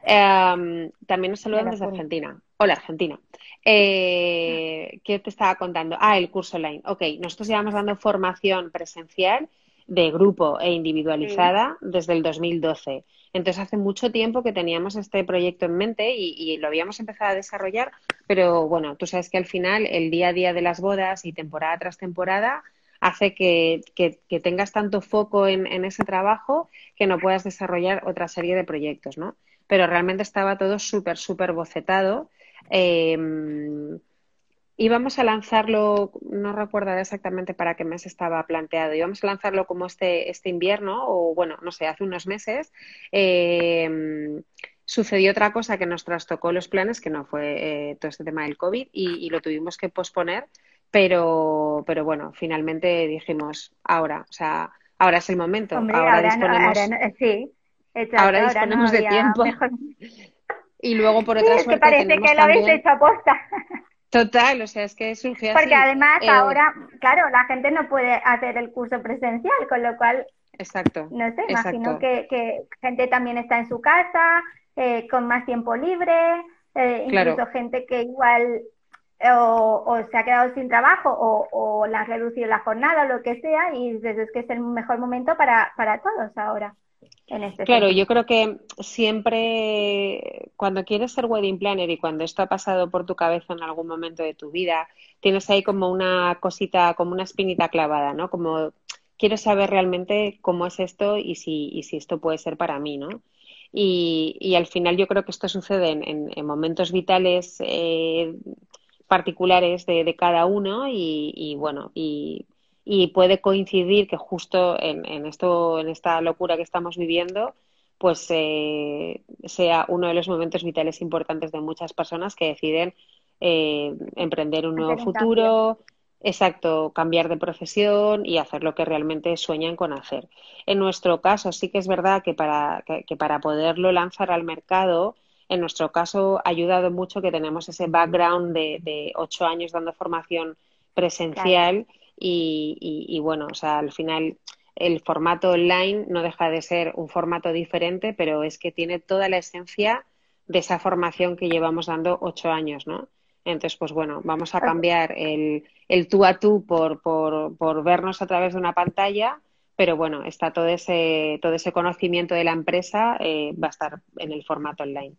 Em, también nos saludan desde Argentina. Hola, Argentina. Eh, ¿Qué te estaba contando? Ah, el curso online. Ok, nosotros llevamos dando formación presencial de grupo e individualizada desde el 2012. Entonces, hace mucho tiempo que teníamos este proyecto en mente y, y, lo habíamos empezado a desarrollar, pero bueno, tú sabes que al final el día a día de las bodas y temporada tras temporada hace que, tengas tanto foco en, ese trabajo que no puedas desarrollar otra serie de proyectos, ¿no? Pero realmente estaba todo súper, súper bocetado. Eh, íbamos a lanzarlo, no recuerdo exactamente para qué mes estaba planteado, íbamos a lanzarlo como este, este invierno o bueno, no sé, hace unos meses. Eh, sucedió otra cosa que nos trastocó los planes, que no fue eh, todo este tema del COVID y, lo tuvimos que posponer pero, pero bueno, finalmente dijimos ahora, o sea, ahora es el momento, ahora, disponemos, sí, ahora disponemos de tiempo. Y luego por otra sí, es que parece que lo habéis hecho aposta. Total, o sea, es que surgió así. Porque además eh, ahora, claro, la gente no puede hacer el curso presencial, con lo cual, exacto, no sé, imagino que, que gente también está en su casa, eh, con más tiempo libre, eh, incluso gente que igual o, se ha quedado sin trabajo o, o le han reducido la jornada o lo que sea y desde es que es el mejor momento para, para todos ahora. En este claro, yo creo que siempre cuando quieres ser wedding planner y cuando esto ha pasado por tu cabeza en algún momento de tu vida, tienes ahí como una cosita, como una espinita clavada, ¿no? Como quiero saber realmente cómo es esto y si, y si esto puede ser para mí, ¿no? Y, y al final yo creo que esto sucede en, en, momentos vitales eh, particulares de, cada uno y, bueno, y, puede coincidir que justo en, esto, en esta locura que estamos viviendo, pues eh, sea uno de los momentos vitales importantes de muchas personas que deciden eh, emprender un nuevo futuro, exacto, cambiar de profesión y hacer lo que realmente sueñan con hacer. En nuestro caso, sí que es verdad que para, que para poderlo lanzar al mercado, en nuestro caso ha ayudado mucho que tenemos ese background de, ocho años dando formación presencial y, bueno, o sea, al final el formato online no deja de ser un formato diferente, pero es que tiene toda la esencia de esa formación que llevamos dando ocho años, ¿no? Entonces, pues bueno, vamos a cambiar el, el tú a tú por, por, por vernos a través de una pantalla, pero bueno, está todo ese, todo ese conocimiento de la empresa eh, va a estar en el formato online.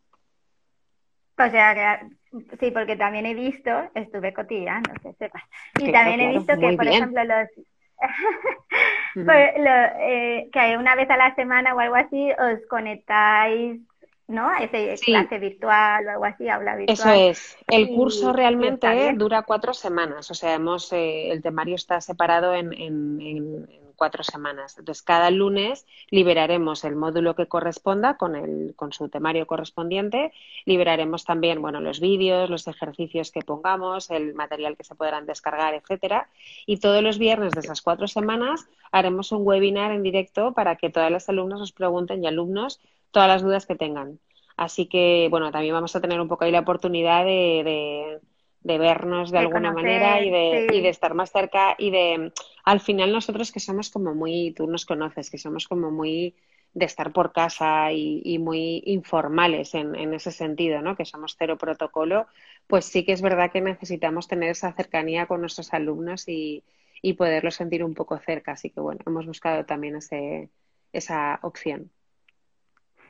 O sea, que, sí, porque también he visto, estuve cotillando, sé, sepas. Y también he visto que, por ejemplo, los. Pues, eh, que una vez a la semana o algo así os conectáis ¿no? Ese clase virtual o algo así, habla virtual. Eso es. El curso realmente dura cuatro semanas. O sea, hemos, eh, el temario está separado en, en, en, cuatro semanas. Entonces, cada lunes liberaremos el módulo que corresponda con, el, con su temario correspondiente. Liberaremos también, bueno, los vídeos, los ejercicios que pongamos, el material que se podrán descargar, etcétera. Y todos los viernes de esas cuatro semanas haremos un webinar en directo para que todas las alumnas os pregunten y alumnos todas las dudas que tengan. Así que, bueno, también vamos a tener un poco ahí la oportunidad de de vernos de, alguna manera y de, y de estar más cerca y de, al final nosotros que somos como muy, tú nos conoces, que somos como muy de estar por casa y, muy informales en, en, ese sentido, ¿no? Que somos cero protocolo, pues sí que es verdad que necesitamos tener esa cercanía con nuestros alumnos y, y poderlos sentir un poco cerca. Así que bueno, hemos buscado también ese, esa opción.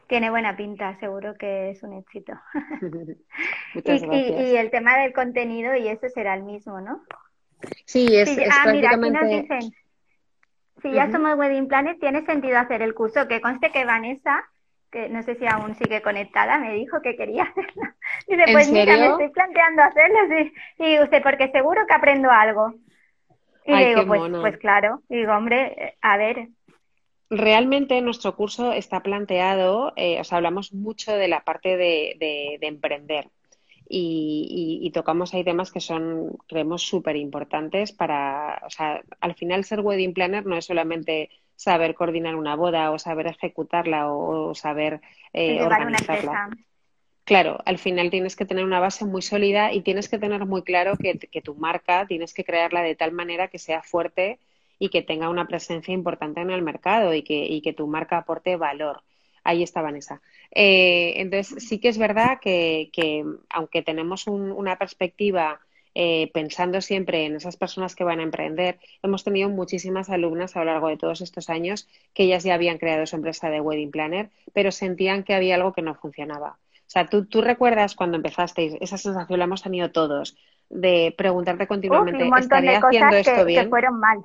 Tiene buena pinta, seguro que es un éxito. y, el tema del contenido y eso será el mismo, ¿no? Sí, es, es ah, mira, aquí nos dicen, si ya somos Wedding Planet, tiene sentido hacer el curso. Que conste que Vanessa, que no sé si aún sigue conectada, me dijo que quería hacerlo. Dice, pues mira, me estoy planteando hacerlo. Sí. Y usted, porque seguro que aprendo algo. Y le digo, pues, pues claro. Y digo, hombre, a ver, Realmente nuestro curso está planteado, eh, o sea, hablamos mucho de la parte de, de, emprender. Y, tocamos ahí temas que son, creemos, súper importantes para, o sea, al final ser wedding planner no es solamente saber coordinar una boda o saber ejecutarla o, saber eh, organizarla. Claro, al final tienes que tener una base muy sólida y tienes que tener muy claro que, que tu marca tienes que crearla de tal manera que sea fuerte y que tenga una presencia importante en el mercado y que, y que tu marca aporte valor. Ahí está Vanessa. Eh, entonces, sí que es verdad que, aunque tenemos una perspectiva eh, pensando siempre en esas personas que van a emprender, hemos tenido muchísimas alumnas a lo largo de todos estos años que ellas ya habían creado su empresa de Wedding Planner, pero sentían que había algo que no funcionaba. O sea, tú, tú recuerdas cuando empezasteis, esa sensación la hemos tenido todos, de preguntarte continuamente, ¿estaría haciendo esto bien? Que fueron mal.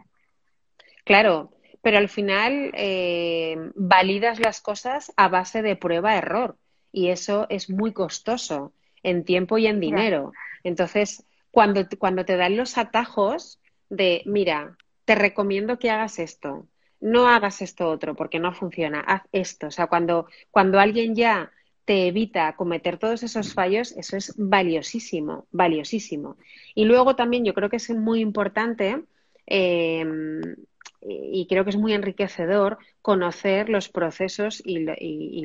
Claro, pero al final eh, validas las cosas a base de prueba-error y eso es muy costoso en tiempo y en dinero. Entonces, cuando, cuando te dan los atajos de, mira, te recomiendo que hagas esto, no hagas esto otro porque no funciona, haz esto. O sea, cuando, cuando alguien ya te evita cometer todos esos fallos, eso es valiosísimo, valiosísimo. Y luego también yo creo que es muy importante eh, y creo que es muy enriquecedor conocer los procesos y,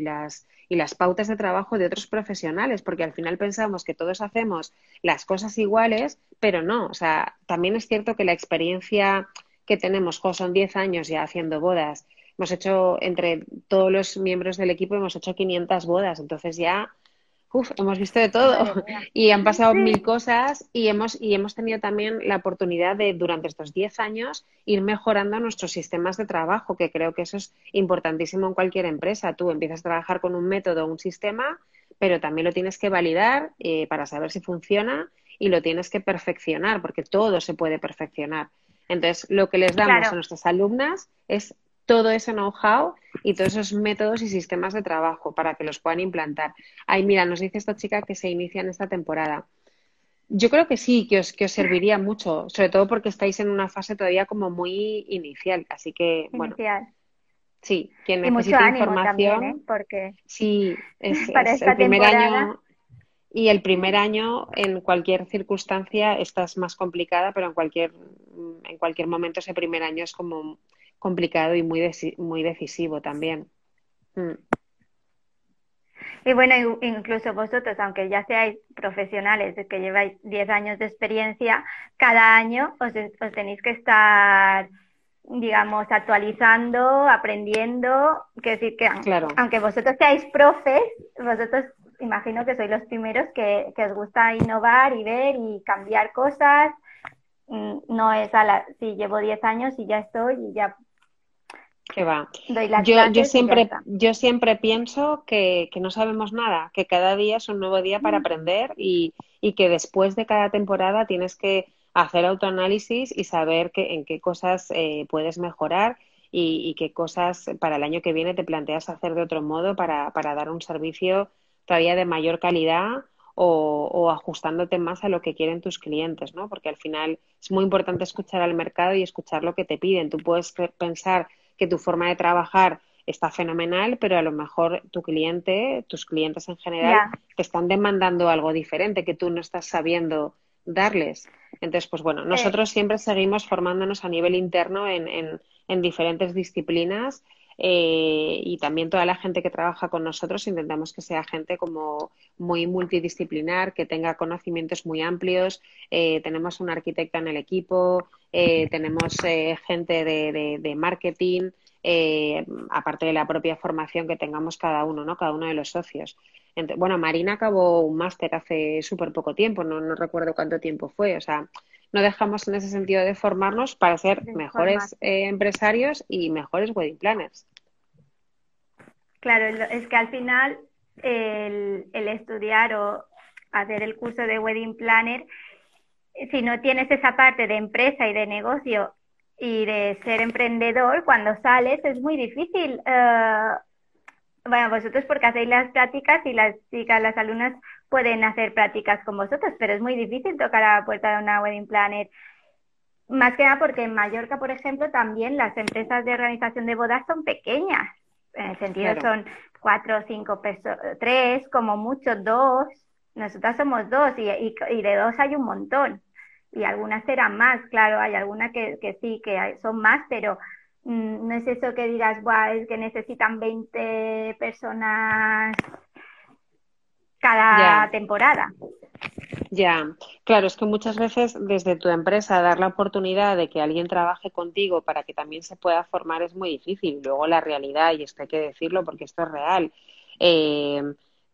las, y las pautas de trabajo de otros profesionales, porque al final pensamos que todos hacemos las cosas iguales, pero no. O sea, también es cierto que la experiencia que tenemos, son 10 años ya haciendo bodas, hemos hecho, entre todos los miembros del equipo, hemos hecho 500 bodas, entonces ya Uf, hemos visto de todo y han pasado mil cosas y hemos, y hemos tenido también la oportunidad de, durante estos 10 años, ir mejorando nuestros sistemas de trabajo, que creo que eso es importantísimo en cualquier empresa. Tú empiezas a trabajar con un método, un sistema, pero también lo tienes que validar eh, para saber si funciona y lo tienes que perfeccionar, porque todo se puede perfeccionar. Entonces, lo que les damos a nuestras alumnas es todo ese know-how y todos esos métodos y sistemas de trabajo para que los puedan implantar. Ay, mira, nos dice esta chica que se inicia en esta temporada. Yo creo que sí, que os, que os serviría mucho, sobre todo porque estáis en una fase todavía como muy inicial, así que, bueno. Sí, quien necesita información. ¿eh? Porque sí, es, el primer año y el primer año en cualquier circunstancia estás más complicada, pero en cualquier en cualquier momento ese primer año es como complicado y muy, muy decisivo también. Mm. Y bueno, incluso vosotros, aunque ya seáis profesionales, que lleváis 10 años de experiencia, cada año os, tenéis que estar, digamos, actualizando, aprendiendo. Quiero decir que, aunque vosotros seáis profes, vosotros imagino que sois los primeros que, que os gusta innovar y ver y cambiar cosas. Mm, no es a la, si llevo 10 años y ya estoy y ya que va. Yo, yo, siempre, yo siempre pienso que, que, no sabemos nada, que cada día es un nuevo día para mm. aprender y, y, que después de cada temporada tienes que hacer autoanálisis y saber que, en qué cosas eh, puedes mejorar y, y, qué cosas para el año que viene te planteas hacer de otro modo para, para dar un servicio todavía de mayor calidad o, o, ajustándote más a lo que quieren tus clientes, ¿no? Porque al final es muy importante escuchar al mercado y escuchar lo que te piden. Tú puedes pensar que tu forma de trabajar está fenomenal, pero a lo mejor tu cliente, tus clientes en general, te están demandando algo diferente que tú no estás sabiendo darles. Entonces, pues bueno, nosotros siempre seguimos formándonos a nivel interno en, en, en diferentes disciplinas eh, y también toda la gente que trabaja con nosotros intentamos que sea gente como muy multidisciplinar, que tenga conocimientos muy amplios. Eh, tenemos un arquitecta en el equipo, eh, tenemos gente de, de marketing, aparte de la propia formación que tengamos cada uno, ¿no? Cada uno de los socios. bueno, Marina acabó un máster hace súper poco tiempo, no, no recuerdo cuánto tiempo fue, o sea, no dejamos en ese sentido de formarnos para ser mejores eh, empresarios y mejores wedding planners. Claro, es que al final el, estudiar o hacer el curso de wedding planner, si no tienes esa parte de empresa y de negocio y de ser emprendedor, cuando sales es muy difícil. Eh, bueno, vosotros porque hacéis las prácticas y las chicas, las alumnas pueden hacer prácticas con vosotros, pero es muy difícil tocar a la puerta de una wedding planner. Más que nada porque en Mallorca, por ejemplo, también las empresas de organización de bodas son pequeñas. En el sentido son cuatro o cinco personas, tres, como mucho dos. nosotras somos dos y, y, de dos hay un montón. Y algunas serán más, claro, hay algunas que, que sí, que son más, pero mm, no es eso que digas, Buah, es que necesitan 20 personas cada temporada. Ya, claro, es que muchas veces desde tu empresa dar la oportunidad de que alguien trabaje contigo para que también se pueda formar es muy difícil. Luego la realidad, y esto hay que decirlo porque esto es real, eh,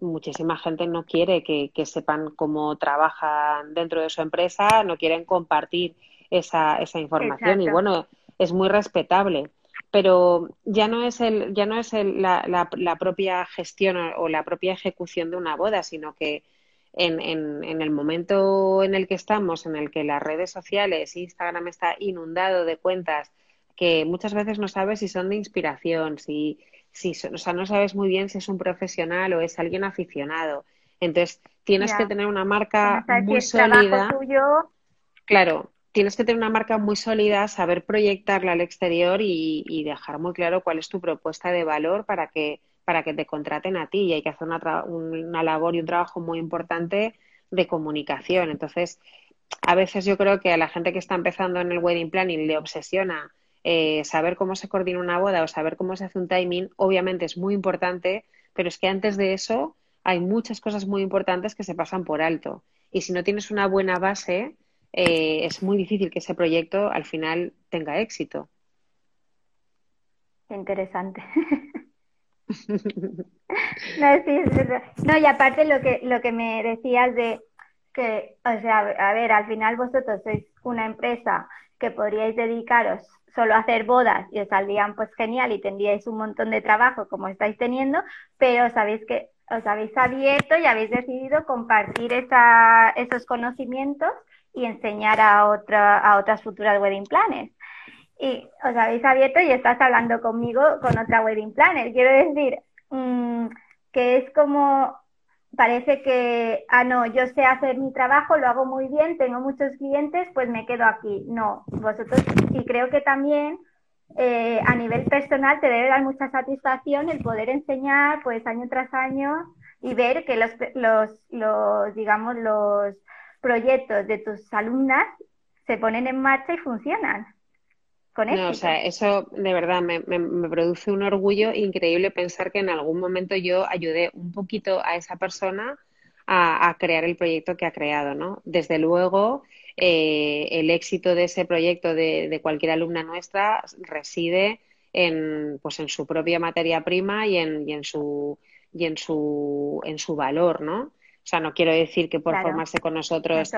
muchísima gente no quiere que, sepan cómo trabajan dentro de su empresa, no quieren compartir esa, esa información y bueno, es muy respetable. Pero ya no es, el, ya no es la, la, propia gestión o, la propia ejecución de una boda, sino que en, en, en, el momento en el que estamos, en el que las redes sociales, Instagram está inundado de cuentas que muchas veces no sabes si son de inspiración, si, si o sea, no sabes muy bien si es un profesional o es alguien aficionado. Entonces, tienes que tener una marca muy sólida. Claro, tienes que tener una marca muy sólida, saber proyectarla al exterior y, dejar muy claro cuál es tu propuesta de valor para que, para que te contraten a ti. Y hay que hacer una, una labor y un trabajo muy importante de comunicación. Entonces, a veces yo creo que a la gente que está empezando en el wedding planning le obsesiona eh, saber cómo se coordina una boda o saber cómo se hace un timing, obviamente es muy importante, pero es que antes de eso hay muchas cosas muy importantes que se pasan por alto. Y si no tienes una buena base, eh, es muy difícil que ese proyecto al final tenga éxito. Interesante. no, y aparte lo que, lo que me decías de que, o sea, a ver, al final vosotros sois una empresa que podríais dedicaros solo hacer bodas y os saldrían pues genial y tendríais un montón de trabajo como estáis teniendo, pero sabéis que os habéis abierto y habéis decidido compartir esa, esos conocimientos y enseñar a, otra, a otras futuras wedding planners. Y os habéis abierto y estás hablando conmigo con otra wedding planner. Quiero decir mm, que es como parece que, ah, no, yo sé hacer mi trabajo, lo hago muy bien, tengo muchos clientes, pues me quedo aquí. No, vosotros, y creo que también eh, a nivel personal te debe dar mucha satisfacción el poder enseñar, pues año tras año y ver que los, los, los digamos, los proyectos de tus alumnas se ponen en marcha y funcionan. No, o sea, eso de verdad me, me, produce un orgullo increíble pensar que en algún momento yo ayudé un poquito a esa persona a, crear el proyecto que ha creado, ¿no? Desde luego, eh, el éxito de ese proyecto de, de, cualquier alumna nuestra reside en, pues en su propia materia prima y en, y en su y en su en su valor, ¿no? O sea, no quiero decir que por formarse con nosotros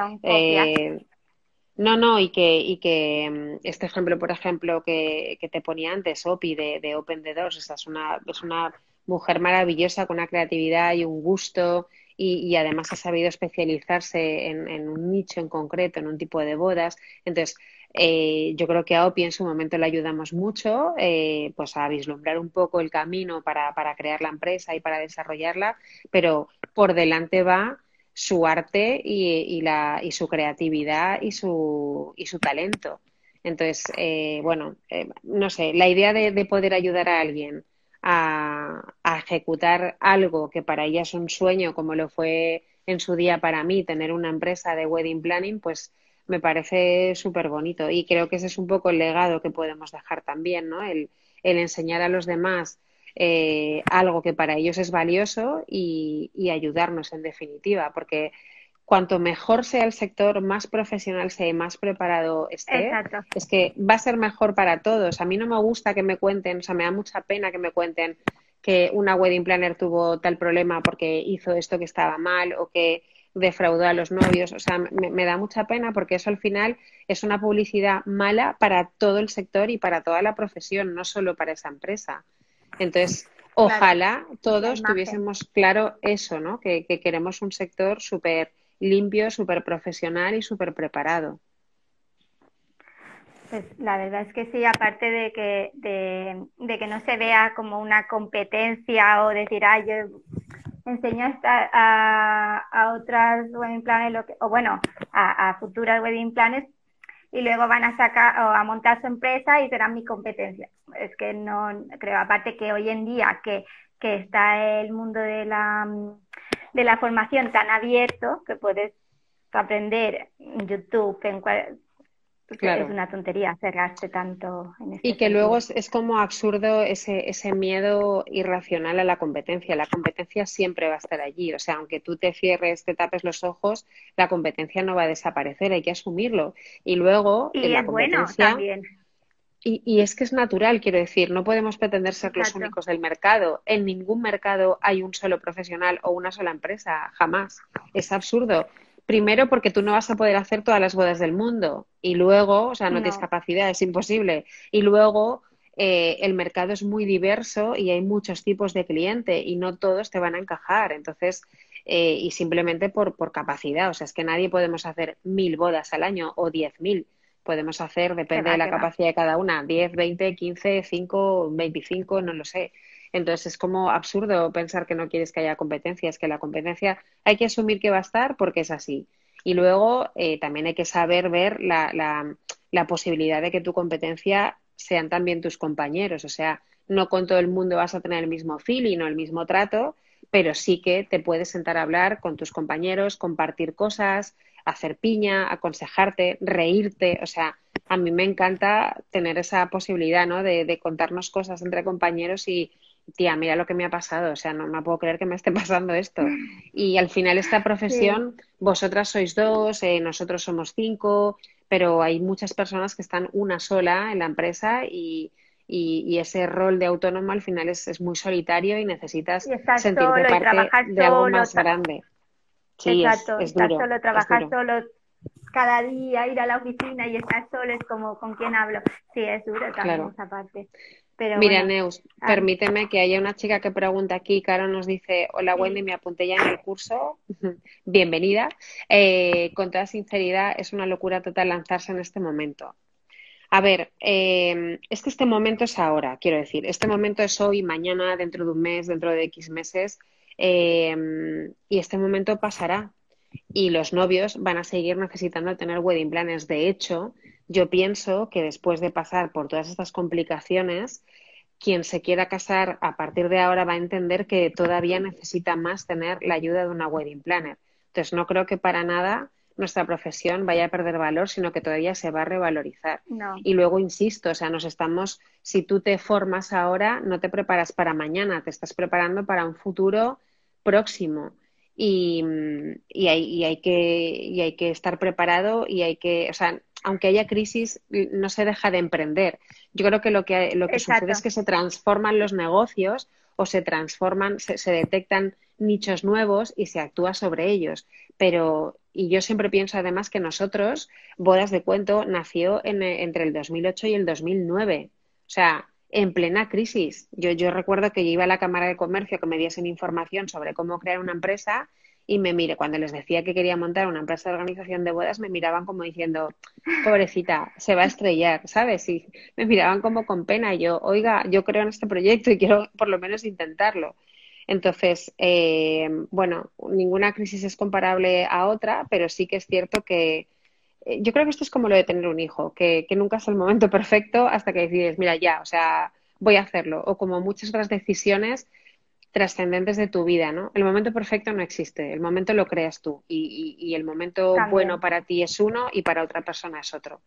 no, no, y que, y que mm, este ejemplo, por ejemplo, que, que te ponía antes, Opi, de, Open the Doors, es una, es una mujer maravillosa con una creatividad y un gusto y, y además ha sabido especializarse en, en, un nicho en concreto, en un tipo de bodas. Entonces, eh, yo creo que a Opi en su momento le ayudamos mucho eh, pues a vislumbrar un poco el camino para, para crear la empresa y para desarrollarla, pero por delante va su arte y, la, y su creatividad y su, y su talento. Entonces, eh, bueno, eh, no sé, la idea de, poder ayudar a alguien a, ejecutar algo que para ella es un sueño, como lo fue en su día para mí, tener una empresa de wedding planning, pues me parece súper bonito. Y creo que ese es un poco el legado que podemos dejar también, ¿no? El, el enseñar a los demás eh, algo que para ellos es valioso y, ayudarnos en definitiva, porque cuanto mejor sea el sector, más profesional sea y más preparado esté, es que va a ser mejor para todos. A mí no me gusta que me cuenten, o sea, me da mucha pena que me cuenten que una wedding planner tuvo tal problema porque hizo esto que estaba mal o que defraudó a los novios. O sea, me, me, da mucha pena porque eso al final es una publicidad mala para todo el sector y para toda la profesión, no solo para esa empresa. Entonces, ojalá todos tuviésemos claro eso, ¿no? Que, queremos un sector súper limpio, súper profesional y súper preparado. Pues la verdad es que sí, aparte de que, de, que no se vea como una competencia o decir, ay, yo enseño a, a, otras wedding planes, o bueno, a, a futuras wedding planes, y luego van a sacar o a montar su empresa y serán mi competencia. Es que no creo, aparte que hoy en día que, que está el mundo de la de la formación tan abierto que puedes aprender en YouTube, en es una tontería cerrarse tanto en este Y que luego es, como absurdo ese, ese miedo irracional a la competencia. La competencia siempre va a estar allí. O sea, aunque tú te cierres, te tapes los ojos, la competencia no va a desaparecer. Hay que asumirlo. Y luego, y la competencia. también. Y, y, es que es natural, quiero decir, no podemos pretender ser los únicos del mercado. En ningún mercado hay un solo profesional o una sola empresa, jamás. Es absurdo. Primero porque tú no vas a poder hacer todas las bodas del mundo y luego, o sea, no, tienes capacidad, es imposible. Y luego eh, el mercado es muy diverso y hay muchos tipos de cliente y no todos te van a encajar. Entonces, eh, y simplemente por, por capacidad, o sea, es que nadie podemos hacer mil bodas al año o diez mil. Podemos hacer, depende de la capacidad de cada una, diez, veinte, quince, cinco, veinticinco, no lo sé. Entonces es como absurdo pensar que no quieres que haya competencia, es que la competencia hay que asumir que va a estar porque es así. Y luego eh, también hay que saber ver la, la, la posibilidad de que tu competencia sean también tus compañeros. O sea, no con todo el mundo vas a tener el mismo feeling o el mismo trato, pero sí que te puedes sentar a hablar con tus compañeros, compartir cosas, hacer piña, aconsejarte, reírte. O sea, a mí me encanta tener esa posibilidad, ¿no? De, de contarnos cosas entre compañeros y, tía, mira lo que me ha pasado, o sea, no me puedo creer que me esté pasando esto. Y al final esta profesión, vosotras sois dos, eh, nosotros somos cinco, pero hay muchas personas que están una sola en la empresa y, y, ese rol de autónomo al final es, es muy solitario y necesitas sentirte parte de algo más grande. Sí, Exacto, es, duro, solo, trabajar solo cada día, ir a la oficina y estar solo es como con quién hablo. Sí, es duro también esa parte. Mira, Neus, ah. permíteme que haya una chica que pregunta aquí. Caro nos dice: Hola, Wendy, me apunté ya en el curso. Bienvenida. Eh, con toda sinceridad, es una locura total lanzarse en este momento. A ver, eh, es que este momento es ahora, quiero decir. Este momento es hoy, mañana, dentro de un mes, dentro de X meses. Eh, y este momento pasará. Y los novios van a seguir necesitando tener wedding planners. De hecho, yo pienso que después de pasar por todas estas complicaciones, quien se quiera casar a partir de ahora va a entender que todavía necesita más tener la ayuda de una wedding planner. Entonces, no creo que para nada nuestra profesión vaya a perder valor, sino que todavía se va a revalorizar. Y luego, insisto, o sea, nos estamos, si tú te formas ahora, no te preparas para mañana, te estás preparando para un futuro próximo. Y, y, hay, y, hay, que, y hay que estar preparado y hay que, o sea, aunque haya crisis, no se deja de emprender. Yo creo que lo que, lo que sucede es que se transforman los negocios o se transforman, se, detectan nichos nuevos y se actúa sobre ellos. Pero, y yo siempre pienso además que nosotros, Bodas de Cuento nació entre el 2008 y el 2009. O sea, en plena crisis. Yo, yo recuerdo que yo iba a la Cámara de Comercio que me diesen información sobre cómo crear una empresa y me mire, cuando les decía que quería montar una empresa de organización de bodas, me miraban como diciendo, pobrecita, se va a estrellar, ¿sabes? Y me miraban como con pena. Yo, oiga, yo creo en este proyecto y quiero por lo menos intentarlo. Entonces, eh, bueno, ninguna crisis es comparable a otra, pero sí que es cierto que eh, yo creo que esto es como lo de tener un hijo, que, que nunca es el momento perfecto hasta que decides, mira, ya, o sea, voy a hacerlo. O como muchas otras decisiones trascendentes de tu vida, ¿no? El momento perfecto no existe, el momento lo creas tú y, el momento bueno para ti es uno y para otra persona es otro.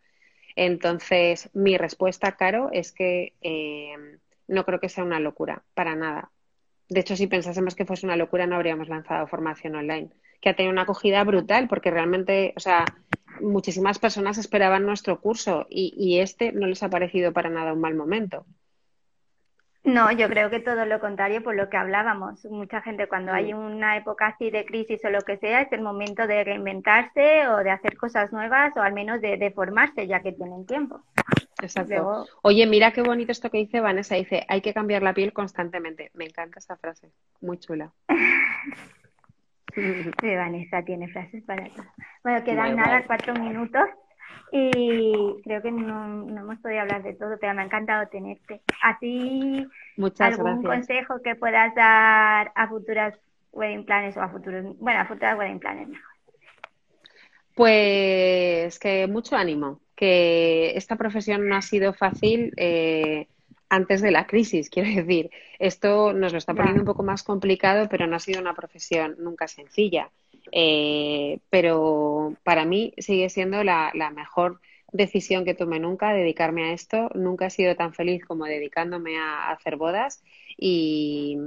Entonces, mi respuesta, Caro, es que eh, no creo que sea una locura, para nada. De hecho, si pensásemos que fuese una locura, no habríamos lanzado formación online, que ha tenido una acogida brutal, porque realmente, o sea, muchísimas personas esperaban nuestro curso y, y este no les ha parecido para nada un mal momento. No, yo creo que todo lo contrario por lo que hablábamos. Mucha gente cuando hay una época así de crisis o lo que sea, es el momento de reinventarse o de hacer cosas nuevas o al menos de, formarse ya que tienen tiempo. Exacto. Oye, mira qué bonito esto que dice Vanessa. Dice, hay que cambiar la piel constantemente. Me encanta esa frase. Muy chula. sí, Vanessa tiene frases para todo. Bueno, quedan nada, cuatro minutos. Y creo que no, no, hemos podido hablar de todo, pero me ha encantado tenerte. Así, Muchas algún consejo que puedas dar a futuras wedding planes o a futuros, bueno, a futuras wedding planes mejor. Pues que mucho ánimo, que esta profesión no ha sido fácil. Eh, antes de la crisis, quiero decir. Esto nos lo está poniendo un poco más complicado, pero no ha sido una profesión nunca sencilla. Eh, pero para mí sigue siendo la, la mejor decisión que tomé nunca, dedicarme a esto. Nunca he sido tan feliz como dedicándome a, hacer bodas y,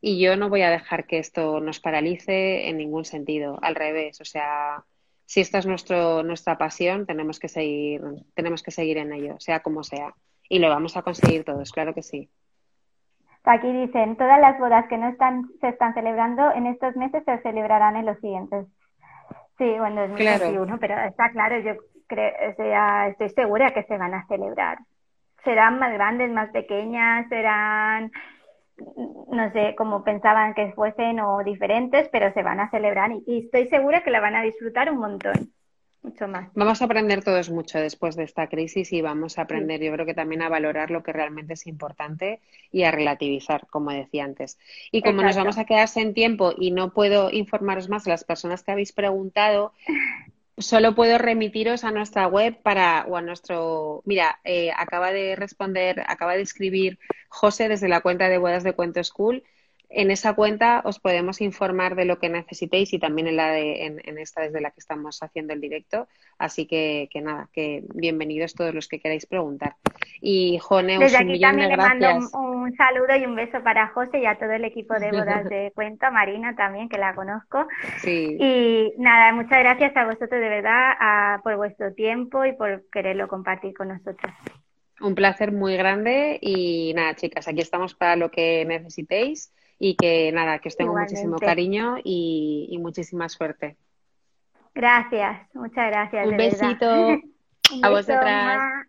y, yo no voy a dejar que esto nos paralice en ningún sentido. Al revés, o sea, si esta es nuestro, nuestra pasión, tenemos que seguir, tenemos que seguir en ello, sea como sea. Y lo vamos a conseguir todos, claro que sí. Aquí dicen, todas las bodas que no están, se están celebrando en estos meses se celebrarán en los siguientes. Sí, bueno, es muy claro. pero está claro, yo creo, sea, estoy segura que se van a celebrar. Serán más grandes, más pequeñas, serán, no sé, como pensaban que fuesen o diferentes, pero se van a celebrar y, estoy segura que la van a disfrutar un montón. Mucho más. Vamos a aprender todos mucho después de esta crisis y vamos a aprender, yo creo que también a valorar lo que realmente es importante y a relativizar, como decía antes. Y como nos vamos a quedar sin tiempo y no puedo informaros más a las personas que habéis preguntado, Solo puedo remitiros a nuestra web para, o a nuestro, mira, eh, acaba de responder, acaba de escribir José desde la cuenta de Bodas de Cuento School en esa cuenta os podemos informar de lo que necesitéis y también en la de, en, esta desde la que estamos haciendo el directo. Así que, que nada, que bienvenidos todos los que queráis preguntar. Y Jone, desde aquí también le mando un, saludo y un beso para José y a todo el equipo de bodas de cuento, Marina también, que la conozco. Sí. Y nada, muchas gracias a vosotros de verdad por vuestro tiempo y por quererlo compartir con nosotros. Un placer muy grande y nada, chicas, aquí estamos para lo que necesitéis y que nada, que os tengo muchísimo cariño y, muchísima suerte. Gracias, muchas gracias. Un besito a vosotras.